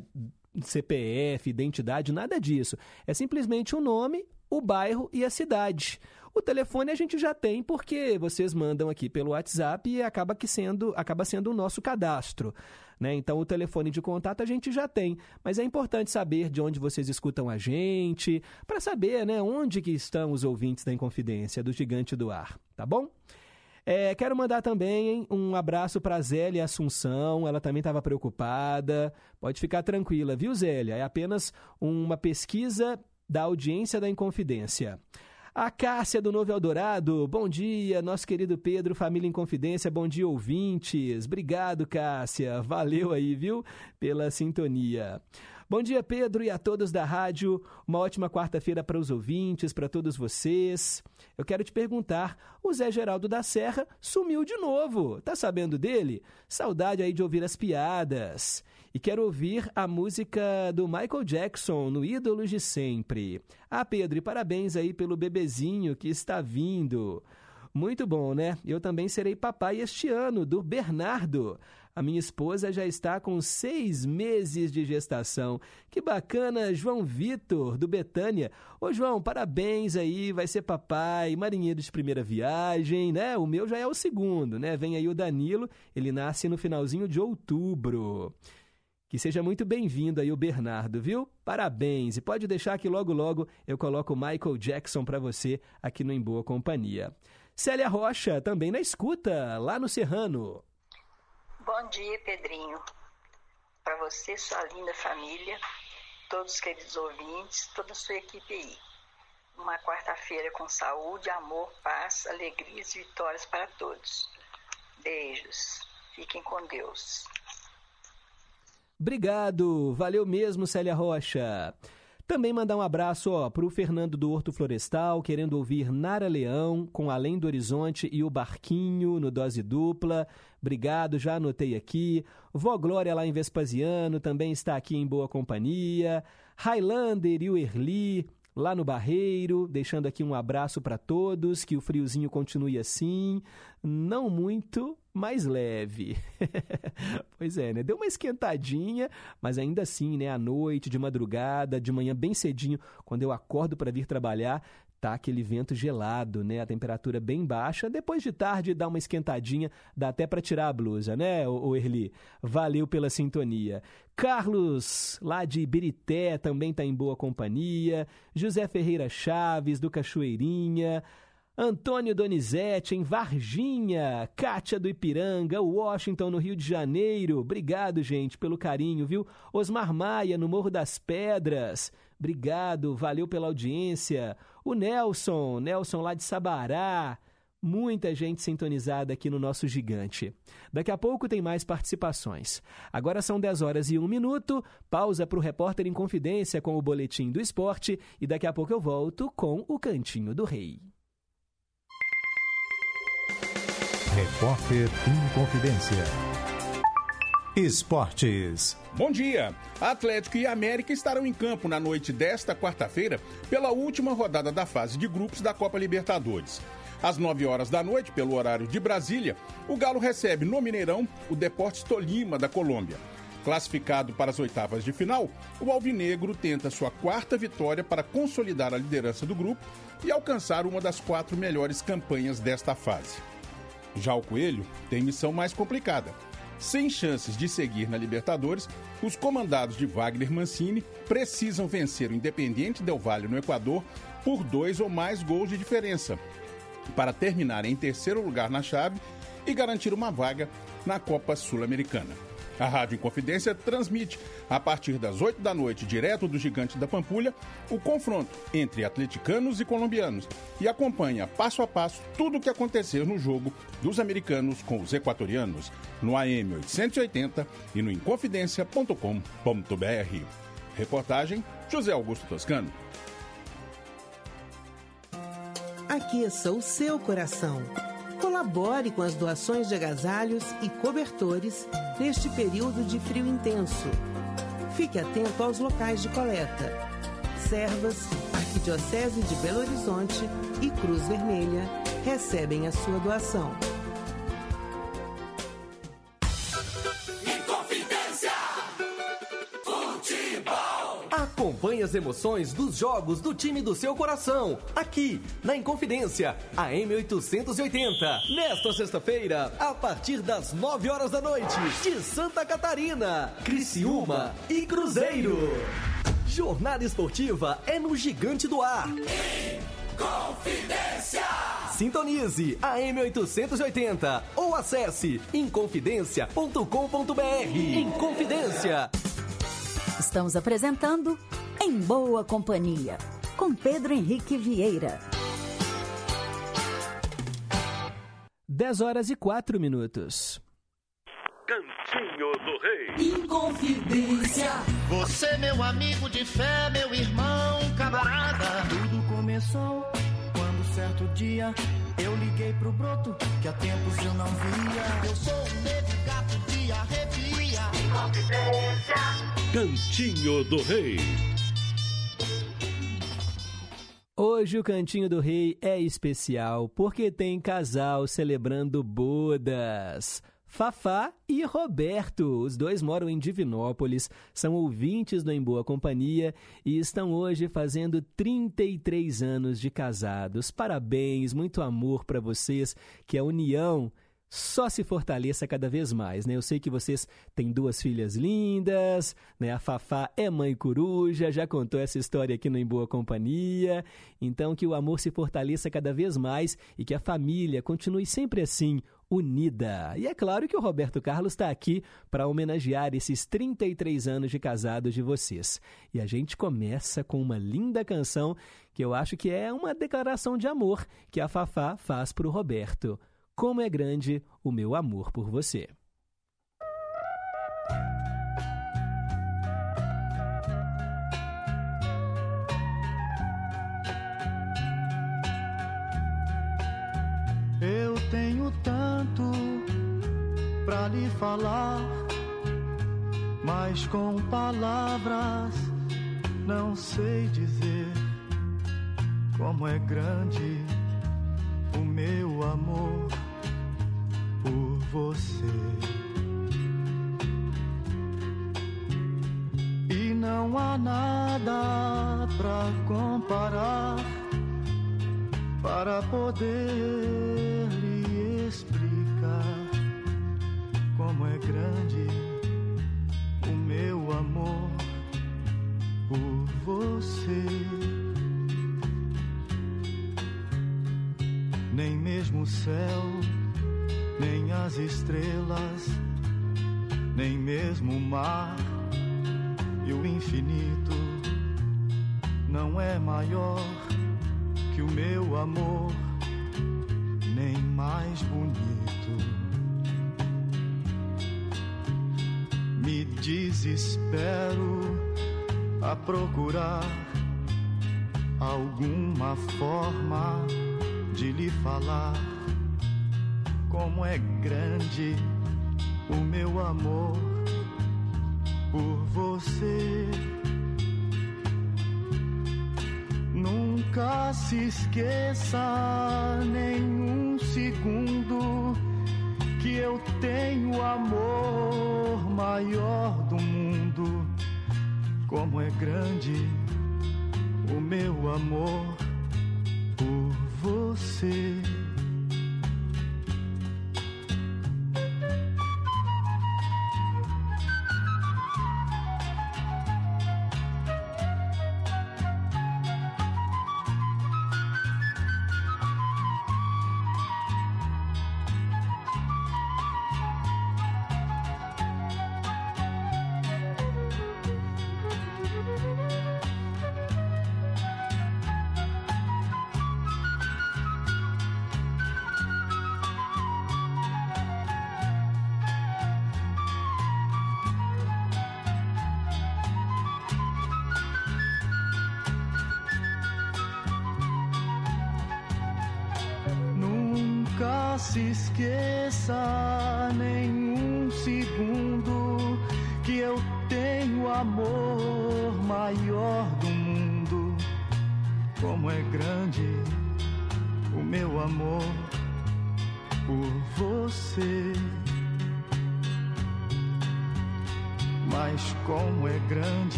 CPF, identidade, nada disso. É simplesmente o nome, o bairro e a cidade. O telefone a gente já tem porque vocês mandam aqui pelo WhatsApp e acaba, que sendo, acaba sendo o nosso cadastro. Né? Então, o telefone de contato a gente já tem, mas é importante saber de onde vocês escutam a gente, para saber né, onde que estão os ouvintes da Inconfidência, do Gigante do Ar, tá bom? É, quero mandar também um abraço para Zélia Assunção, ela também estava preocupada. Pode ficar tranquila, viu, Zélia? É apenas uma pesquisa da audiência da Inconfidência. A Cássia do Novo Eldorado, bom dia, nosso querido Pedro, família em confidência, bom dia, ouvintes. Obrigado, Cássia, valeu aí, viu, pela sintonia. Bom dia, Pedro, e a todos da rádio. Uma ótima quarta-feira para os ouvintes, para todos vocês. Eu quero te perguntar: o Zé Geraldo da Serra sumiu de novo. Tá sabendo dele? Saudade aí de ouvir as piadas. E quero ouvir a música do Michael Jackson, no Ídolos de Sempre. Ah, Pedro, e parabéns aí pelo bebezinho que está vindo. Muito bom, né? Eu também serei papai este ano, do Bernardo. A minha esposa já está com seis meses de gestação. Que bacana, João Vitor, do Betânia. Ô, João, parabéns aí, vai ser papai, marinheiro de primeira viagem, né? O meu já é o segundo, né? Vem aí o Danilo, ele nasce no finalzinho de outubro. Que seja muito bem-vindo aí o Bernardo, viu? Parabéns! E pode deixar que logo logo eu coloco Michael Jackson para você aqui no Em Boa Companhia. Célia Rocha, também na escuta, lá no Serrano. Bom dia, Pedrinho. Para você, sua linda família, todos os queridos ouvintes, toda a sua equipe aí. Uma quarta-feira com saúde, amor, paz, alegrias e vitórias para todos. Beijos. Fiquem com Deus. Obrigado, valeu mesmo, Célia Rocha. Também mandar um abraço para o Fernando do Horto Florestal, querendo ouvir Nara Leão com Além do Horizonte e o Barquinho no Dose Dupla. Obrigado, já anotei aqui. Vó Glória lá em Vespasiano também está aqui em boa companhia. Highlander e o Erli lá no Barreiro, deixando aqui um abraço para todos, que o friozinho continue assim, não muito, mais leve. *laughs* pois é, né? Deu uma esquentadinha, mas ainda assim, né, à noite, de madrugada, de manhã bem cedinho, quando eu acordo para vir trabalhar, tá aquele vento gelado, né? A temperatura bem baixa. Depois de tarde dá uma esquentadinha, dá até para tirar a blusa, né, o, Erli? Valeu pela sintonia. Carlos, lá de Ibirité, também está em boa companhia. José Ferreira Chaves, do Cachoeirinha. Antônio Donizete, em Varginha. Kátia do Ipiranga. Washington, no Rio de Janeiro. Obrigado, gente, pelo carinho, viu? Osmar Maia, no Morro das Pedras. Obrigado, valeu pela audiência. O Nelson, Nelson lá de Sabará. Muita gente sintonizada aqui no nosso gigante. Daqui a pouco tem mais participações. Agora são 10 horas e 1 minuto. Pausa para o repórter em confidência com o boletim do esporte. E daqui a pouco eu volto com o Cantinho do Rei. Repórter em confidência. Esportes. Bom dia! Atlético e América estarão em campo na noite desta quarta-feira pela última rodada da fase de grupos da Copa Libertadores. Às 9 horas da noite, pelo horário de Brasília, o Galo recebe no Mineirão o Deportes Tolima da Colômbia. Classificado para as oitavas de final, o Alvinegro tenta sua quarta vitória para consolidar a liderança do grupo e alcançar uma das quatro melhores campanhas desta fase. Já o Coelho tem missão mais complicada. Sem chances de seguir na Libertadores, os comandados de Wagner Mancini precisam vencer o Independiente Del Valle no Equador por dois ou mais gols de diferença, para terminar em terceiro lugar na chave e garantir uma vaga na Copa Sul-Americana. A Rádio Inconfidência transmite, a partir das 8 da noite, direto do Gigante da Pampulha, o confronto entre atleticanos e colombianos e acompanha passo a passo tudo o que aconteceu no jogo dos americanos com os equatorianos, no AM 880 e no inconfidência.com.br. Reportagem José Augusto Toscano. Aqueça o seu coração. Colabore com as doações de agasalhos e cobertores neste período de frio intenso. Fique atento aos locais de coleta. Servas, Arquidiocese de Belo Horizonte e Cruz Vermelha recebem a sua doação. Acompanhe as emoções dos jogos do time do seu coração, aqui na Inconfidência, a M880. Nesta sexta-feira, a partir das 9 horas da noite, de Santa Catarina, Criciúma e Cruzeiro. Jornada esportiva é no Gigante do Ar. Confidência! Sintonize a M880 ou acesse inconfidencia.com.br. Inconfidência. Estamos apresentando Em Boa Companhia, com Pedro Henrique Vieira. 10 horas e 4 minutos. Cantinho do Rei. Inconfidência. Você, meu amigo de fé, meu irmão, camarada. Tudo começou quando certo dia eu liguei pro broto que há tempos eu não via. Eu sou um negro gato de arrepia. Inconfidência. Cantinho do Rei. Hoje o Cantinho do Rei é especial porque tem casal celebrando bodas. Fafá e Roberto. Os dois moram em Divinópolis, são ouvintes do Em Boa Companhia e estão hoje fazendo 33 anos de casados. Parabéns, muito amor para vocês, que a união só se fortaleça cada vez mais, né? Eu sei que vocês têm duas filhas lindas, né? A Fafá é mãe coruja, já contou essa história aqui no Em Boa Companhia. Então que o amor se fortaleça cada vez mais e que a família continue sempre assim, unida. E é claro que o Roberto Carlos está aqui para homenagear esses 33 anos de casados de vocês. E a gente começa com uma linda canção que eu acho que é uma declaração de amor que a Fafá faz para o Roberto. Como é grande o meu amor por você. Eu tenho tanto pra lhe falar, mas com palavras não sei dizer como é grande o meu amor por você. E não há nada pra comparar para poder lhe explicar como é grande o meu amor por você. Nem mesmo o céu, nem as estrelas, nem mesmo o mar e o infinito não é maior que o meu amor, nem mais bonito. Me desespero a procurar alguma forma de lhe falar como é grande o meu amor por você. Nunca se esqueça nenhum segundo que eu tenho o amor maior do mundo. Como é grande o meu amor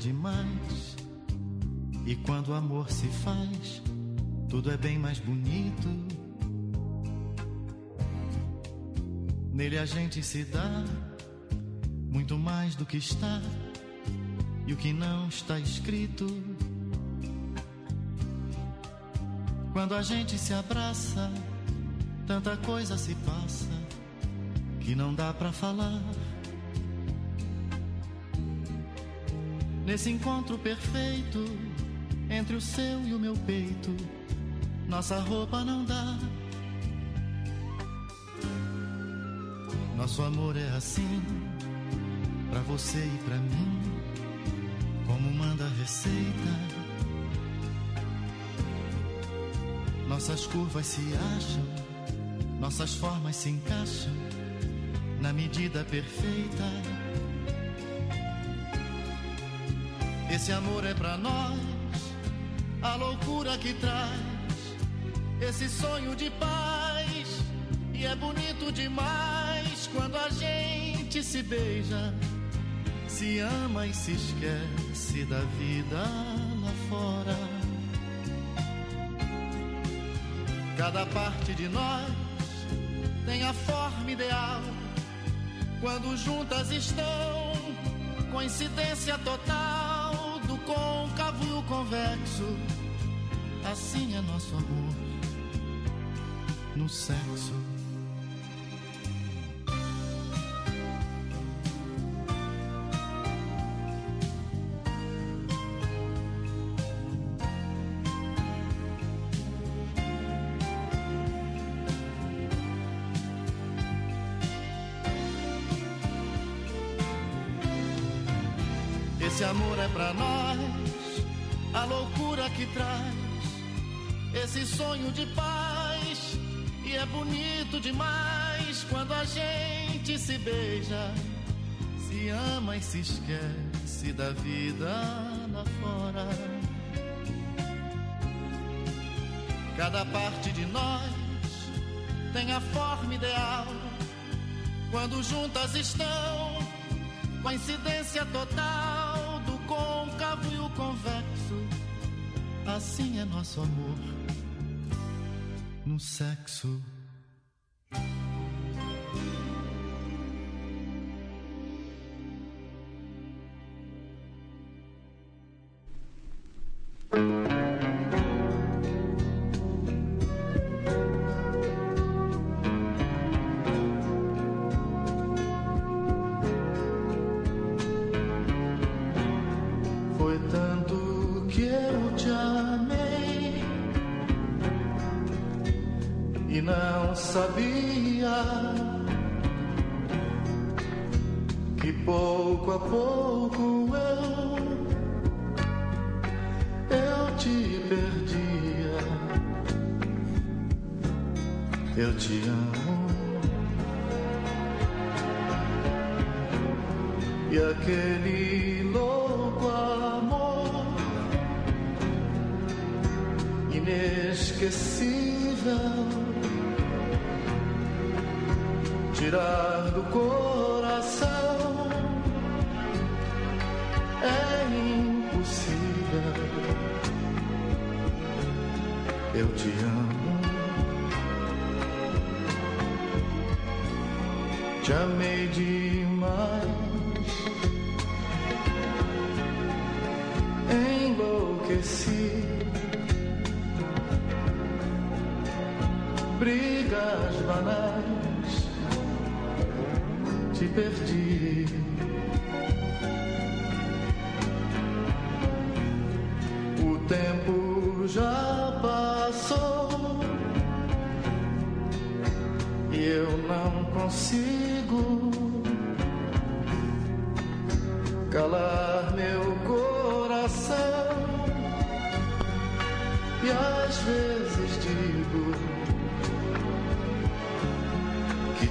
demais. E quando o amor se faz, tudo é bem mais bonito. Nele a gente se dá muito mais do que está e o que não está escrito. Quando a gente se abraça, tanta coisa se passa que não dá pra falar. Nesse encontro perfeito entre o seu e o meu peito, nossa roupa não dá. Nosso amor é assim, pra você e pra mim, como manda a receita. Nossas curvas se acham, nossas formas se encaixam na medida perfeita. Esse amor é pra nós, a loucura que traz esse sonho de paz. E é bonito demais quando a gente se beija, se ama e se esquece da vida lá fora. Cada parte de nós tem a forma ideal quando juntas estão, coincidência total côncavo convexo. Assim é nosso amor no sexo. Se esquece da vida lá fora. Cada parte de nós tem a forma ideal quando juntas estão coincidência total do côncavo e o convexo. Assim é nosso amor no sexo.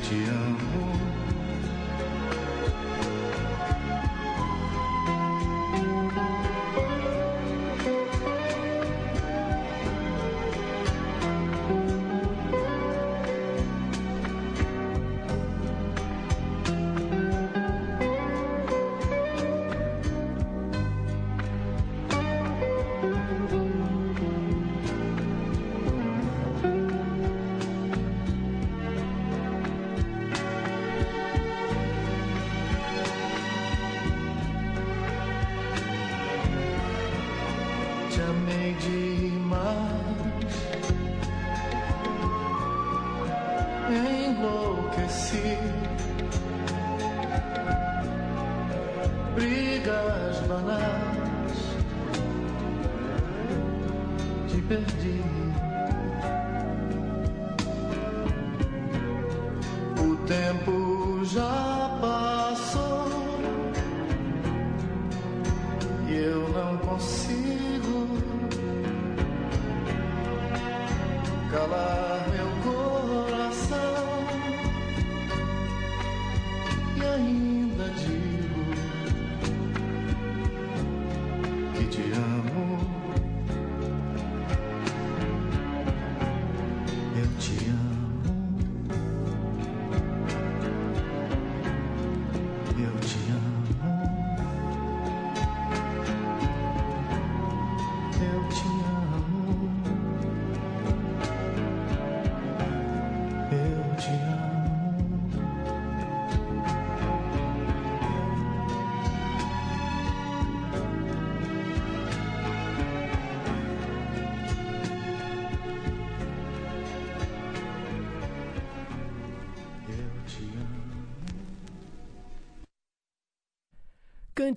Te amo.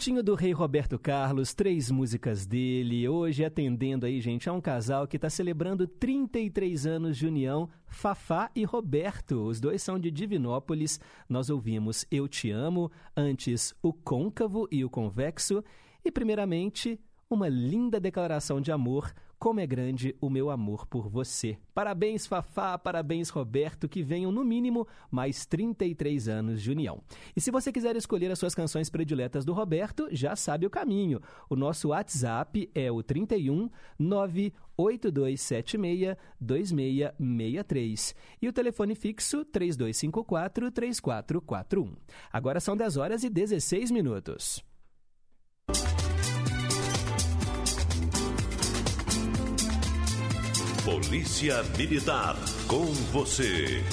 Cantinho do Rei Roberto Carlos, três músicas dele. Hoje atendendo aí, gente, a um casal que está celebrando 33 anos de união, Fafá e Roberto. Os dois são de Divinópolis. Nós ouvimos Eu Te Amo, antes o Côncavo e o Convexo. E, primeiramente, uma linda declaração de amor. Como é grande o meu amor por você. Parabéns, Fafá, parabéns, Roberto, que venham no mínimo mais 33 anos de união. E se você quiser escolher as suas canções prediletas do Roberto, já sabe o caminho. O nosso WhatsApp é o 31 98276 2663 e o telefone fixo 3254 3441. Agora são 10 horas e 16 minutos. Polícia Militar, com você.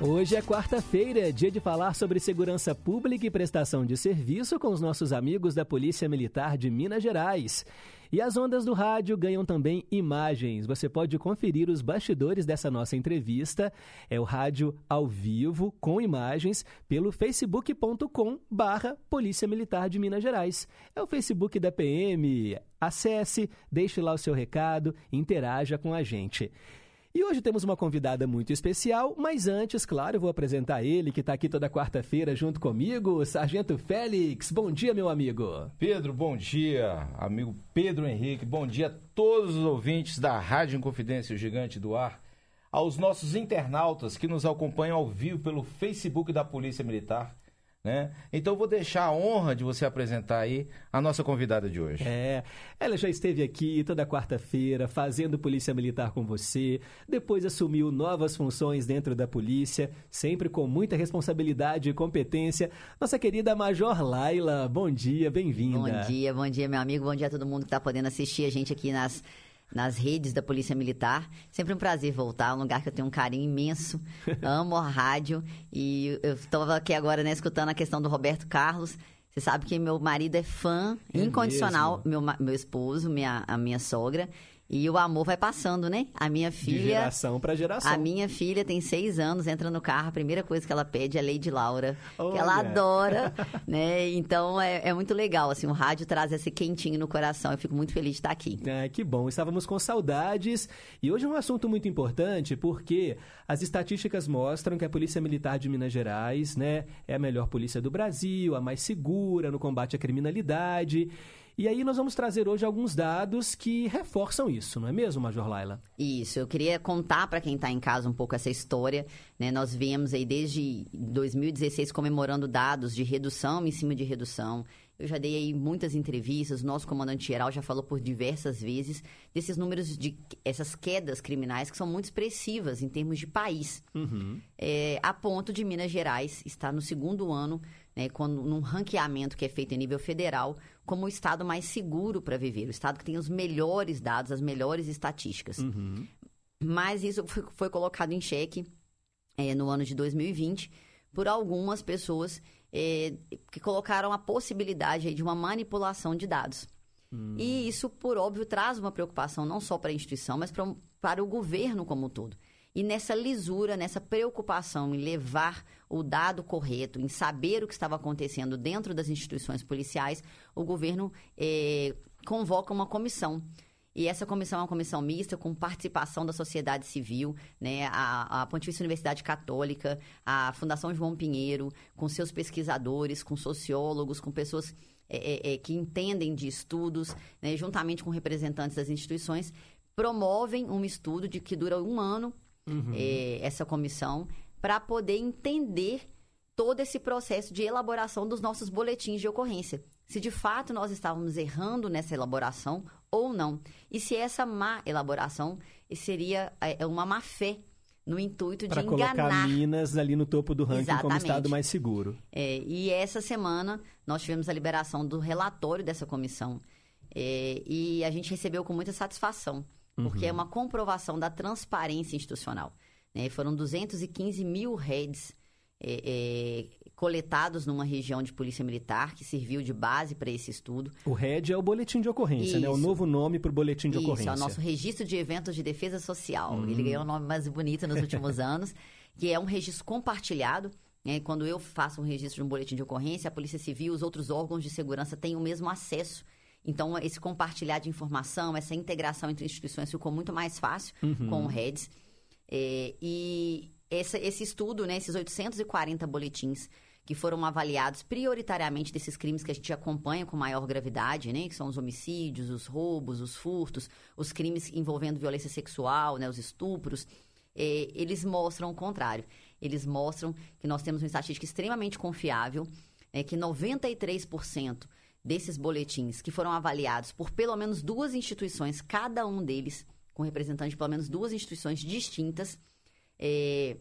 Hoje é quarta-feira, dia de falar sobre segurança pública e prestação de serviço com os nossos amigos da Polícia Militar de Minas Gerais. E as ondas do rádio ganham também imagens. Você pode conferir os bastidores dessa nossa entrevista. É o rádio ao vivo com imagens pelo facebook.com barra Polícia Militar de Minas Gerais. É o Facebook da PM. Acesse, deixe lá o seu recado, interaja com a gente. E hoje temos uma convidada muito especial, mas antes, claro, eu vou apresentar ele, que está aqui toda quarta-feira junto comigo, Sargento Félix. Bom dia, meu amigo. Pedro, bom dia, amigo Pedro Henrique. Bom dia a todos os ouvintes da Rádio Inconfidência, o Gigante do Ar. Aos nossos internautas que nos acompanham ao vivo pelo Facebook da Polícia Militar. Né? Então eu vou deixar a honra de você apresentar aí a nossa convidada de hoje. É, ela já esteve aqui toda quarta-feira fazendo Polícia Militar com você, depois assumiu novas funções dentro da polícia, sempre com muita responsabilidade e competência. Nossa querida Major Laila, bom dia, bem-vinda. Bom dia, bom dia, meu amigo, bom dia a todo mundo que está podendo assistir a gente aqui nas nas redes da Polícia Militar. Sempre um prazer voltar, um lugar que eu tenho um carinho imenso. *laughs* Amo a rádio. E eu estava aqui agora, né, escutando a questão do Roberto Carlos. Você sabe que meu marido é fã É incondicional, meu, meu esposo, minha, a minha sogra. E o amor vai passando, né? A minha De filha. geração para geração. A minha filha tem seis anos, entra no carro, a primeira coisa que ela pede é Lady Laura, que ela adora, *laughs* né? Então é, é muito legal, assim, o rádio traz esse quentinho no coração. Eu fico muito feliz de estar aqui. Ah, que bom, estávamos com saudades. E hoje é um assunto muito importante porque as estatísticas mostram que a Polícia Militar de Minas Gerais né, é a melhor polícia do Brasil, a mais segura no combate à criminalidade. E aí nós vamos trazer hoje alguns dados que reforçam isso, não é mesmo, Major Laila? Isso, eu queria contar para quem está em casa um pouco essa história. Né? Nós viemos aí desde 2016 comemorando dados de redução em cima de redução. Eu já dei aí muitas entrevistas, o nosso comandante-geral já falou por diversas vezes desses números de essas quedas criminais que são muito expressivas em termos de país. É, a ponto de Minas Gerais estar no segundo ano, né, quando, num ranqueamento que é feito em nível federal, como o estado mais seguro para viver, o estado que tem os melhores dados, as melhores estatísticas. Mas isso foi, foi colocado em xeque é, no ano de 2020 por algumas pessoas é, que colocaram a possibilidade de uma manipulação de dados. E isso, por óbvio, traz uma preocupação não só para a instituição, mas pra, para o governo como um todo. E nessa lisura, nessa preocupação em levar o dado correto, em saber o que estava acontecendo dentro das instituições policiais, o governo eh, convoca uma comissão. E essa comissão é uma comissão mista com participação da sociedade civil, né, a, a Pontifícia Universidade Católica, a Fundação João Pinheiro, com seus pesquisadores, com sociólogos, com pessoas é, é, que entendem de estudos, né, juntamente com representantes das instituições, promovem um estudo de que dura um ano, é, essa comissão, para poder entender todo esse processo de elaboração dos nossos boletins de ocorrência. Se de fato nós estávamos errando nessa elaboração ou não. E se essa má elaboração seria é, uma má fé no intuito de Para colocar enganar. Minas ali no topo do ranking como Exatamente. estado mais seguro. É, e essa semana nós tivemos a liberação do relatório dessa comissão. É, e a gente recebeu com muita satisfação, porque Uhum. é uma comprovação da transparência institucional. né? Foram 215 mil heads é, é, coletados numa região de polícia militar que serviu de base para esse estudo. O RED é o boletim de ocorrência, né? O novo nome para o boletim de Isso, ocorrência. é o nosso registro de eventos de defesa social. Hum. Ele ganhou um nome mais bonito nos últimos *laughs* anos, que é um registro compartilhado. né? Quando eu faço um registro de um boletim de ocorrência, a Polícia Civil, os outros órgãos de segurança têm o mesmo acesso. Então, esse compartilhar de informação, essa integração entre instituições ficou muito mais fácil Uhum. com o REDS. É, e essa- esse estudo, né, esses 840 boletins que foram avaliados prioritariamente desses crimes que a gente acompanha com maior gravidade, né, que são os homicídios, os roubos, os furtos, os crimes envolvendo violência sexual, né, os estupros, é, eles mostram o contrário. Eles mostram que nós temos uma estatística extremamente confiável, é, que 93% desses boletins que foram avaliados por pelo menos duas instituições, cada um deles com representante de pelo menos duas instituições distintas, é,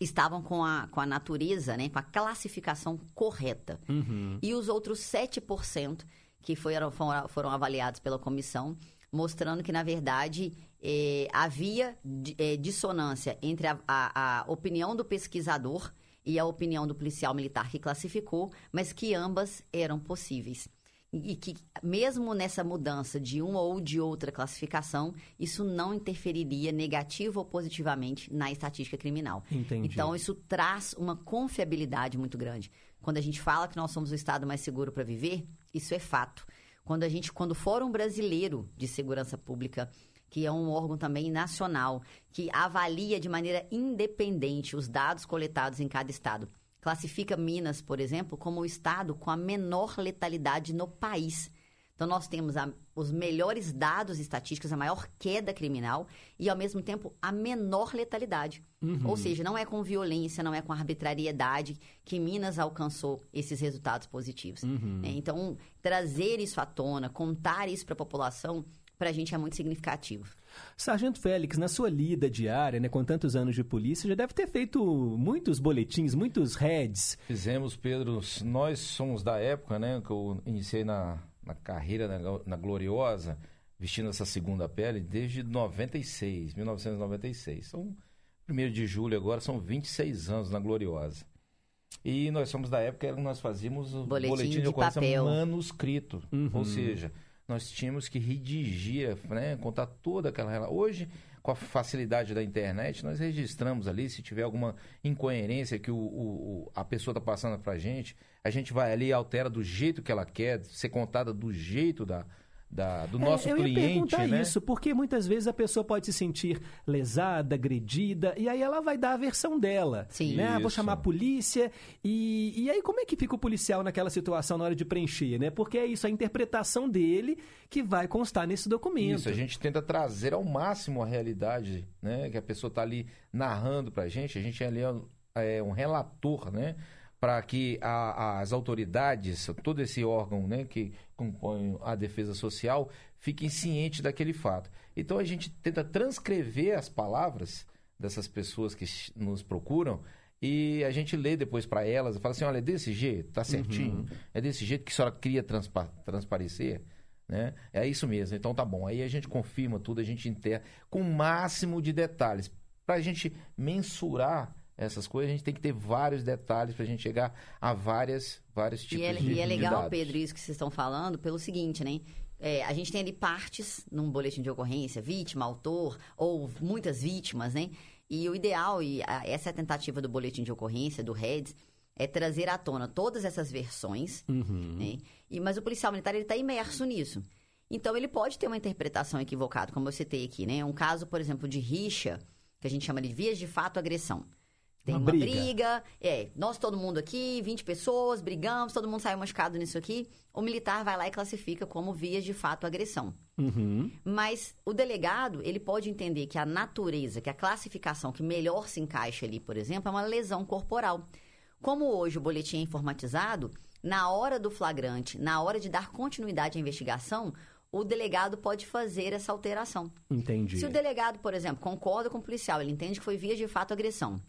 estavam com a, com a natureza, né, com a classificação correta. Uhum. E os outros 7% que foram, foram, avaliados pela comissão, mostrando que, na verdade, eh, havia eh, dissonância entre a, a- a opinião do pesquisador e a opinião do policial militar que classificou, mas que ambas eram possíveis. E que, mesmo nessa mudança de uma ou de outra classificação, isso não interferiria negativo ou positivamente na estatística criminal. Entendi. Então, isso traz uma confiabilidade muito grande. Quando a gente fala que nós somos o estado mais seguro para viver, isso é fato. Quando a gente, quando o Fórum Brasileiro de Segurança Pública, que é um órgão também nacional, que avalia de maneira independente os dados coletados em cada estado, classifica Minas, por exemplo, como o estado com a menor letalidade no país. Então, nós temos a- os melhores dados estatísticos, a maior queda criminal e, ao mesmo tempo, a menor letalidade. Uhum. Ou seja, não é com violência, não é com arbitrariedade que Minas alcançou esses resultados positivos. Uhum. né? Então, trazer isso à tona, contar isso para a população, para a gente é muito significativo. Sargento Félix, na sua lida diária, né, com tantos anos de polícia, já deve ter feito muitos boletins, muitos heads. Fizemos, Pedro. Nós somos da época, né? Que eu iniciei na, na carreira na, na Gloriosa, vestindo essa segunda pele, desde 96, 1996. São 1 de julho agora, são 26 anos na Gloriosa. E nós somos da época que nós fazíamos o Boletim boletim, de, de ocorrência papel. manuscrito. Uhum. Ou seja, nós tínhamos que redigir, né, contar toda aquela relação. Hoje, com a facilidade da internet, nós registramos ali, se tiver alguma incoerência que o, o- a pessoa está passando para a gente, a gente vai ali e altera do jeito que ela quer, ser contada do jeito da, da- do É, nosso eu cliente. ia perguntar né? isso, porque muitas vezes a pessoa pode se sentir lesada, agredida, e aí ela vai dar a versão dela. Sim. Né? Ah, Vou chamar a polícia, e, e aí como é que fica o policial naquela situação na hora de preencher, né? Porque é isso, a interpretação dele que vai constar nesse documento. Isso, a gente tenta trazer ao máximo a realidade, né? Que a pessoa está ali narrando para a gente. A gente ali é um- é um relator, né? Para que a- as autoridades, todo esse órgão né, que compõe a defesa social, fiquem cientes daquele fato. Então a gente tenta transcrever as palavras dessas pessoas que nos procuram e a gente lê depois para elas e fala assim, olha, é desse jeito, tá certinho, Uhum. é desse jeito que a senhora queria transpa transparecer, né? É isso mesmo, então tá bom. Aí a gente confirma tudo, a gente enterra com o máximo de detalhes. Para a gente mensurar essas coisas, a gente tem que ter vários detalhes para a gente chegar a várias, vários tipos E é, de e é legal, dados. Pedro, isso que vocês estão falando, pelo seguinte, né? É, a gente tem ali partes num boletim de ocorrência, vítima, autor, ou muitas vítimas, né? E o ideal, e a- essa é a tentativa do boletim de ocorrência, do REDS, é trazer à tona todas essas versões, Uhum. né? E, mas o policial militar ele está imerso nisso. Então ele pode ter uma interpretação equivocada, como eu citei aqui, né? Um caso, por exemplo, de rixa, que a gente chama de vias de fato agressão. Tem Uma uma, briga. briga. é, nós todo mundo aqui, 20 pessoas, brigamos, todo mundo saiu machucado nisso aqui. O militar vai lá e classifica como vias de fato agressão. Uhum. Mas o delegado, ele pode entender que a natureza, que a classificação que melhor se encaixa ali, por exemplo, é uma lesão corporal. Como hoje o boletim é informatizado, na hora do flagrante, na hora de dar continuidade à investigação, o delegado pode fazer essa alteração. Entendi. Se o delegado, por exemplo, concorda com o policial, ele entende que foi via de fato agressão,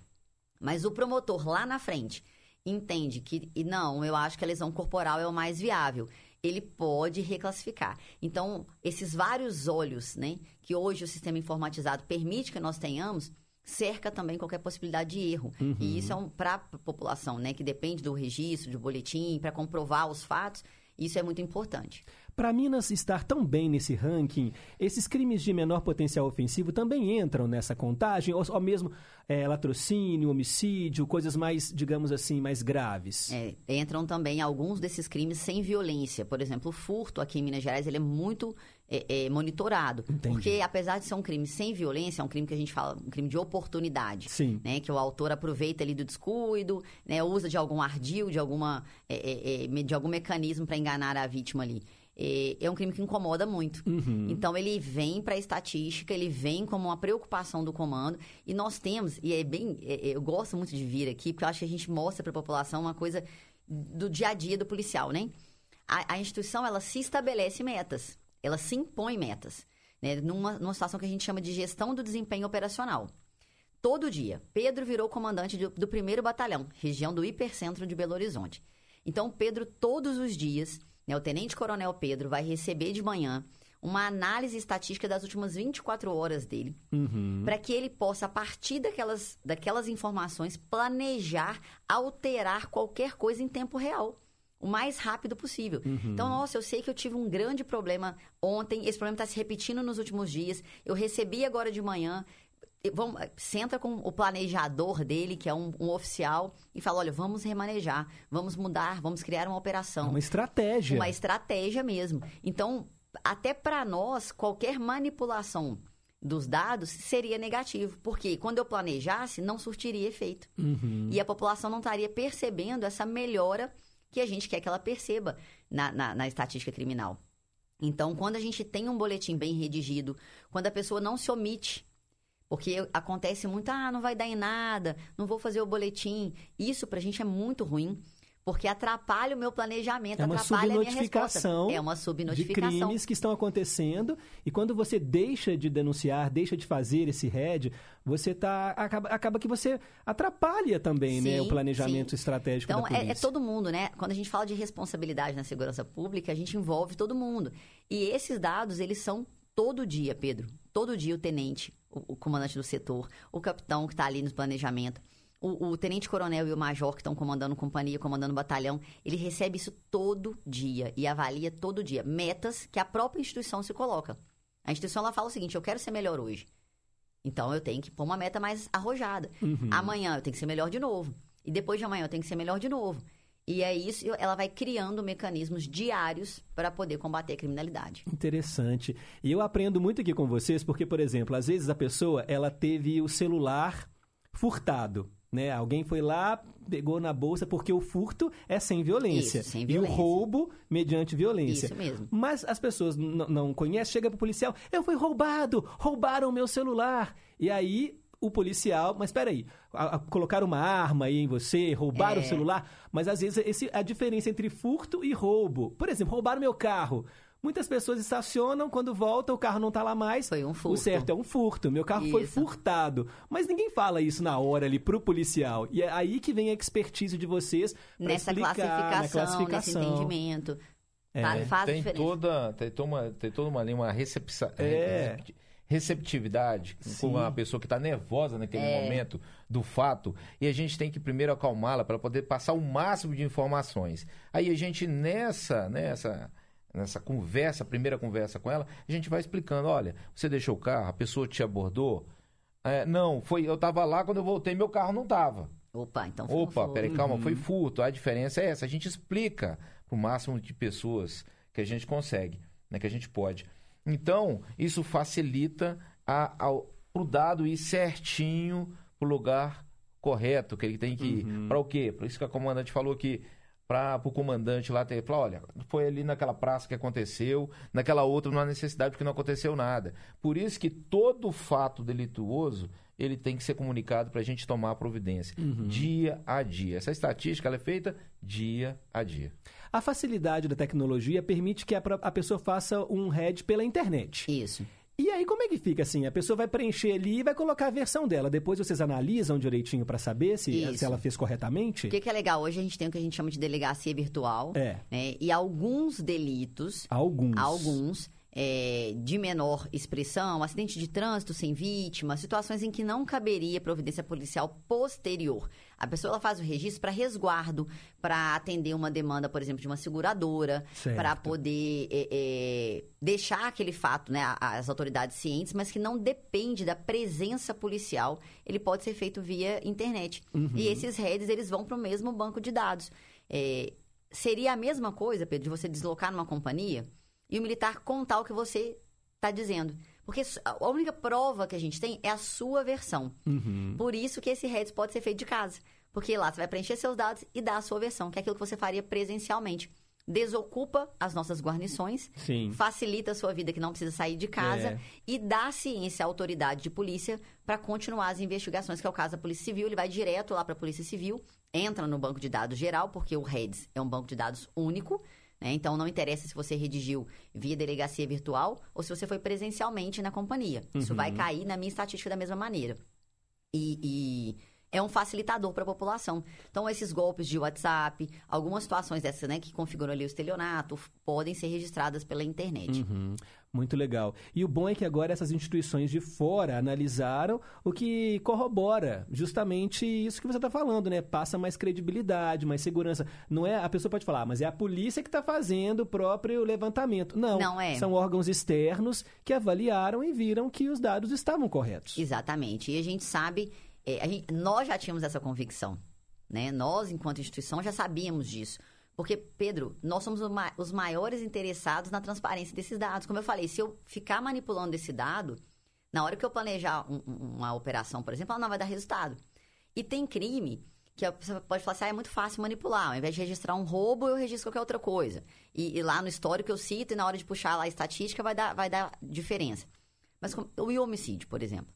mas o promotor lá na frente entende que, e não, eu acho que a lesão corporal é o mais viável, ele pode reclassificar. Então, esses vários olhos, né, que hoje o sistema informatizado permite que nós tenhamos, cerca também qualquer possibilidade de erro. Uhum. E isso é um, para a população, né, que depende do registro, do boletim, para comprovar os fatos, isso é muito importante. Para Minas estar tão bem nesse ranking, esses crimes de menor potencial ofensivo também entram nessa contagem? Ou, ou mesmo é, latrocínio, homicídio, coisas mais, digamos assim, mais graves? É, entram também alguns desses crimes sem violência. Por exemplo, o furto aqui em Minas Gerais ele é muito é, é, monitorado. Entendi. Porque, apesar de ser um crime sem violência, é um crime que a gente fala, um crime de oportunidade. Sim. Né, que o autor aproveita ali do descuido, né, usa de algum ardil, de, alguma, é, é, de algum mecanismo para enganar a vítima ali. É, é um crime que incomoda muito. Uhum. Então ele vem para a estatística, ele vem como uma preocupação do comando e nós temos e é bem, é- é- eu gosto muito de vir aqui porque eu acho que a gente mostra para a população uma coisa do dia a dia do policial, né? A, a instituição ela se estabelece metas, ela se impõe metas, né? Numa, numa situação que a gente chama de gestão do desempenho operacional. Todo dia, Pedro virou comandante do, do primeiro batalhão, região do hipercentro de Belo Horizonte. Então, Pedro, todos os dias, né, o tenente-coronel Pedro vai receber de manhã uma análise estatística das últimas 24 horas dele, Uhum. para que ele possa, a partir daquelas, daquelas informações, planejar, alterar qualquer coisa em tempo real. O mais rápido possível. Uhum. Então, nossa, eu sei que eu tive um grande problema ontem, esse problema está se repetindo nos últimos dias. Eu recebi agora de manhã. Vamos, senta com o planejador dele, que é um, um oficial, e fala: olha, vamos remanejar, vamos mudar, vamos criar uma operação. Uma estratégia. Uma estratégia mesmo. Então, até para nós, qualquer manipulação dos dados seria negativo, porque quando eu planejasse, não surtiria efeito. Uhum. E a população não estaria percebendo essa melhora que a gente quer que ela perceba na, na, na estatística criminal. Então, quando a gente tem um boletim bem redigido, quando a pessoa não se omite, porque acontece muito, ah, não vai dar em nada, não vou fazer o boletim. Isso pra gente é muito ruim, porque atrapalha o meu planejamento, É uma atrapalha a minha resposta. É uma de subnotificação. crimes que estão acontecendo e quando você deixa de denunciar, deixa de fazer esse RED, você tá acaba, acaba que você atrapalha também, né, Sim, o planejamento sim. estratégico Então, da é, polícia. é todo mundo, né? Quando a gente fala de responsabilidade na segurança pública, a gente envolve todo mundo. E esses dados, eles são todo dia, Pedro. Todo dia o tenente, o, o comandante do setor, o capitão que está ali no planejamento, O, o tenente-coronel e o major que estão comandando companhia, comandando batalhão, ele recebe isso todo dia e avalia todo dia. Metas que a própria instituição se coloca. A instituição ela fala o seguinte: eu quero ser melhor hoje. Então eu tenho que pôr uma meta mais arrojada. Uhum. Amanhã eu tenho que ser melhor de novo. E depois de amanhã eu tenho que ser melhor de novo. E é isso, ela vai criando mecanismos diários para poder combater a criminalidade. Interessante. E eu aprendo muito aqui com vocês, porque, por exemplo, às vezes a pessoa ela teve o celular furtado. Né? Alguém foi lá, pegou na bolsa, porque o furto é sem violência. Isso, sem E o violência. roubo mediante violência. Isso mesmo. Mas as pessoas não conhecem, chega pro policial, eu fui roubado, roubaram o meu celular. E aí o policial, mas espera aí, colocaram uma arma aí em você, roubaram É. o celular, mas às vezes esse, a diferença entre furto e roubo. Por exemplo, roubaram meu carro. Muitas pessoas estacionam, quando voltam, o carro não tá lá mais. Foi um furto. O certo é um furto. Meu carro foi Isso. furtado. Mas ninguém fala isso na hora ali pro policial. E é aí que vem a expertise de vocês Nessa explicar, classificação, nesse classificação. entendimento. É, tem diferença. toda, tem toda uma, tem toda uma, uma recepção, É. receptividade Sim. com a pessoa que está nervosa naquele É. momento do fato e a gente tem que primeiro acalmá-la para poder passar o máximo de informações. Aí a gente nessa, nessa nessa conversa, primeira conversa com ela, a gente vai explicando, olha, você deixou o carro, a pessoa te abordou? É, não, foi, eu estava lá quando eu voltei, meu carro não estava. Opa, então foi Opa, peraí, calma, Uhum. foi furto. A diferença é essa. A gente explica para o máximo de pessoas que a gente consegue, né, que a gente pode. Então, isso facilita a, ao, pro dado ir certinho pro lugar correto, que ele tem que ir. Uhum. Para o quê? Por isso que a comandante falou que para o comandante lá ter falar, olha, foi ali naquela praça que aconteceu, naquela outra não há necessidade porque não aconteceu nada. Por isso que todo fato delituoso ele tem que ser comunicado para a gente tomar a providência Uhum. dia a dia. Essa estatística é feita dia a dia. A facilidade da tecnologia permite que a, a pessoa faça um head pela internet. Isso. E aí, como é que fica assim? A pessoa vai preencher ali e vai colocar a versão dela. Depois vocês analisam direitinho para saber se, se ela fez corretamente? O que, que é legal? Hoje a gente tem o que a gente chama de delegacia virtual. É. né? E alguns delitos. Alguns. Alguns. É, de menor expressão, acidente de trânsito sem vítima, situações em que não caberia providência policial posterior. A pessoa faz o registro para resguardo, para atender uma demanda, por exemplo, de uma seguradora, para poder é, é, deixar aquele fato, né, as autoridades cientes, mas que não depende da presença policial. Ele pode ser feito via internet. Uhum. E esses redes eles vão para o mesmo banco de dados. É, seria a mesma coisa, Pedro, de você deslocar numa companhia e o militar contar o que você está dizendo. Porque a única prova que a gente tem é a sua versão. Uhum. Por isso que esse REDS pode ser feito de casa. Porque lá você vai preencher seus dados e dar a sua versão, que é aquilo que você faria presencialmente. Desocupa as nossas guarnições, Sim. facilita a sua vida que não precisa sair de casa É. e dá ciência à autoridade de polícia para continuar as investigações, que é o caso da Polícia Civil. Ele vai direto lá para a Polícia Civil, entra no banco de dados geral, porque o REDS é um banco de dados único. Né? Então, não interessa se você redigiu via delegacia virtual ou se você foi presencialmente na companhia. Isso Uhum. vai cair na minha estatística da mesma maneira. E, e é um facilitador para a população. Então, esses golpes de WhatsApp, algumas situações dessas, né, que configuram ali o estelionato, podem ser registradas pela internet. Uhum. Muito legal. E o bom é que agora essas instituições de fora analisaram o que corrobora justamente isso que você está falando, né? Passa mais credibilidade, mais segurança. Não é a pessoa pode falar, "Ah, mas é a polícia que está fazendo o próprio levantamento. Não, Não é. São órgãos externos que avaliaram e viram que os dados estavam corretos. Exatamente. E a gente sabe, é, gente- nós já tínhamos essa convicção, né? Nós, enquanto instituição, já sabíamos disso. Porque, Pedro, nós somos os maiores interessados na transparência desses dados. Como eu falei, se eu ficar manipulando esse dado, na hora que eu planejar um- um- uma operação, por exemplo, ela não vai dar resultado. E tem crime que pessoa pode falar assim, ah, é muito fácil manipular. Ao invés de registrar um roubo, eu registro qualquer outra coisa. E, e lá no histórico eu cito, e na hora de puxar lá a estatística, vai dar, vai dar diferença. Mas como- o homicídio, por exemplo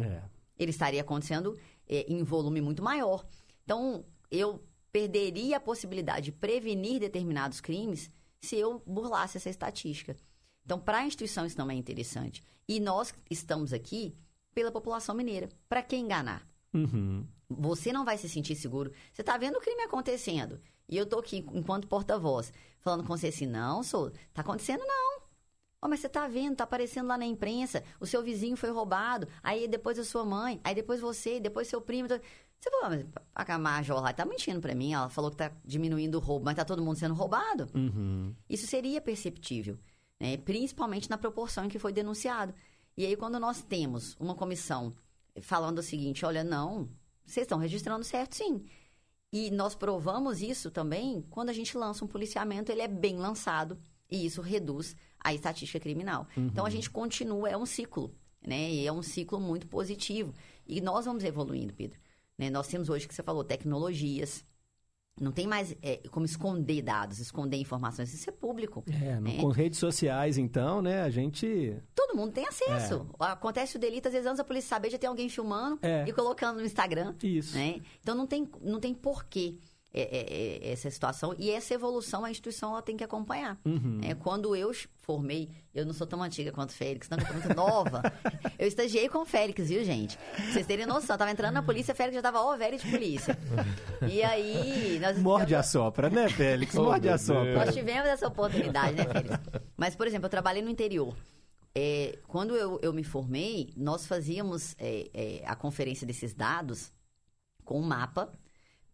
É. ele estaria acontecendo é, em volume muito maior. Então, eu perderia a possibilidade de prevenir determinados crimes se eu burlasse essa estatística. Então, para a instituição isso não é interessante. E nós estamos aqui pela população mineira. Para quem enganar? Uhum. Você não vai se sentir seguro. Você está vendo o crime acontecendo. E eu tô aqui, enquanto porta-voz, falando com você assim, não, sou, tá acontecendo não. Ó, mas você tá vendo, tá aparecendo lá na imprensa, o seu vizinho foi roubado, aí depois a sua mãe, aí depois você, depois seu primo. Você falou, "Ah, mas a Major lá tá mentindo pra mim. Ela falou que tá diminuindo o roubo, mas tá todo mundo sendo roubado. Uhum. Isso seria perceptível, né? principalmente na proporção em que foi denunciado. E aí, quando nós temos uma comissão falando o seguinte: olha, não, vocês estão registrando certo, sim. E nós provamos isso também quando a gente lança um policiamento, ele é bem lançado e isso reduz a estatística criminal. Uhum. Então a gente continua, é um ciclo, né? E é um ciclo muito positivo. E nós vamos evoluindo, Pedro. Né? Nós temos hoje, que você falou, tecnologias. Não tem mais é, como esconder dados, esconder informações. Isso é público. É, né? com redes sociais, então, né, a gente... Todo mundo tem acesso. Acontece o delito, às vezes, antes da polícia saber, já tem alguém filmando É. e colocando no Instagram. Isso. Né? Então não tem, não tem porquê é, é, é, essa situação. E essa evolução a instituição ela tem que acompanhar. Uhum. né? Quando eu formei, eu não sou tão antiga quanto o Félix, não, eu sou muito nova. *laughs* eu estagiei com o Félix, viu, gente? Pra vocês terem noção, eu tava entrando na polícia, o Félix já tava ó, velho de polícia. E aí. Nós, *laughs* Morde a sopra, né, Félix? *laughs* Morde a sopra. Nós tivemos essa oportunidade, né, Félix? Mas, por exemplo, eu trabalhei no interior. É, quando eu, eu me formei, nós fazíamos é, é, a conferência desses dados com um mapa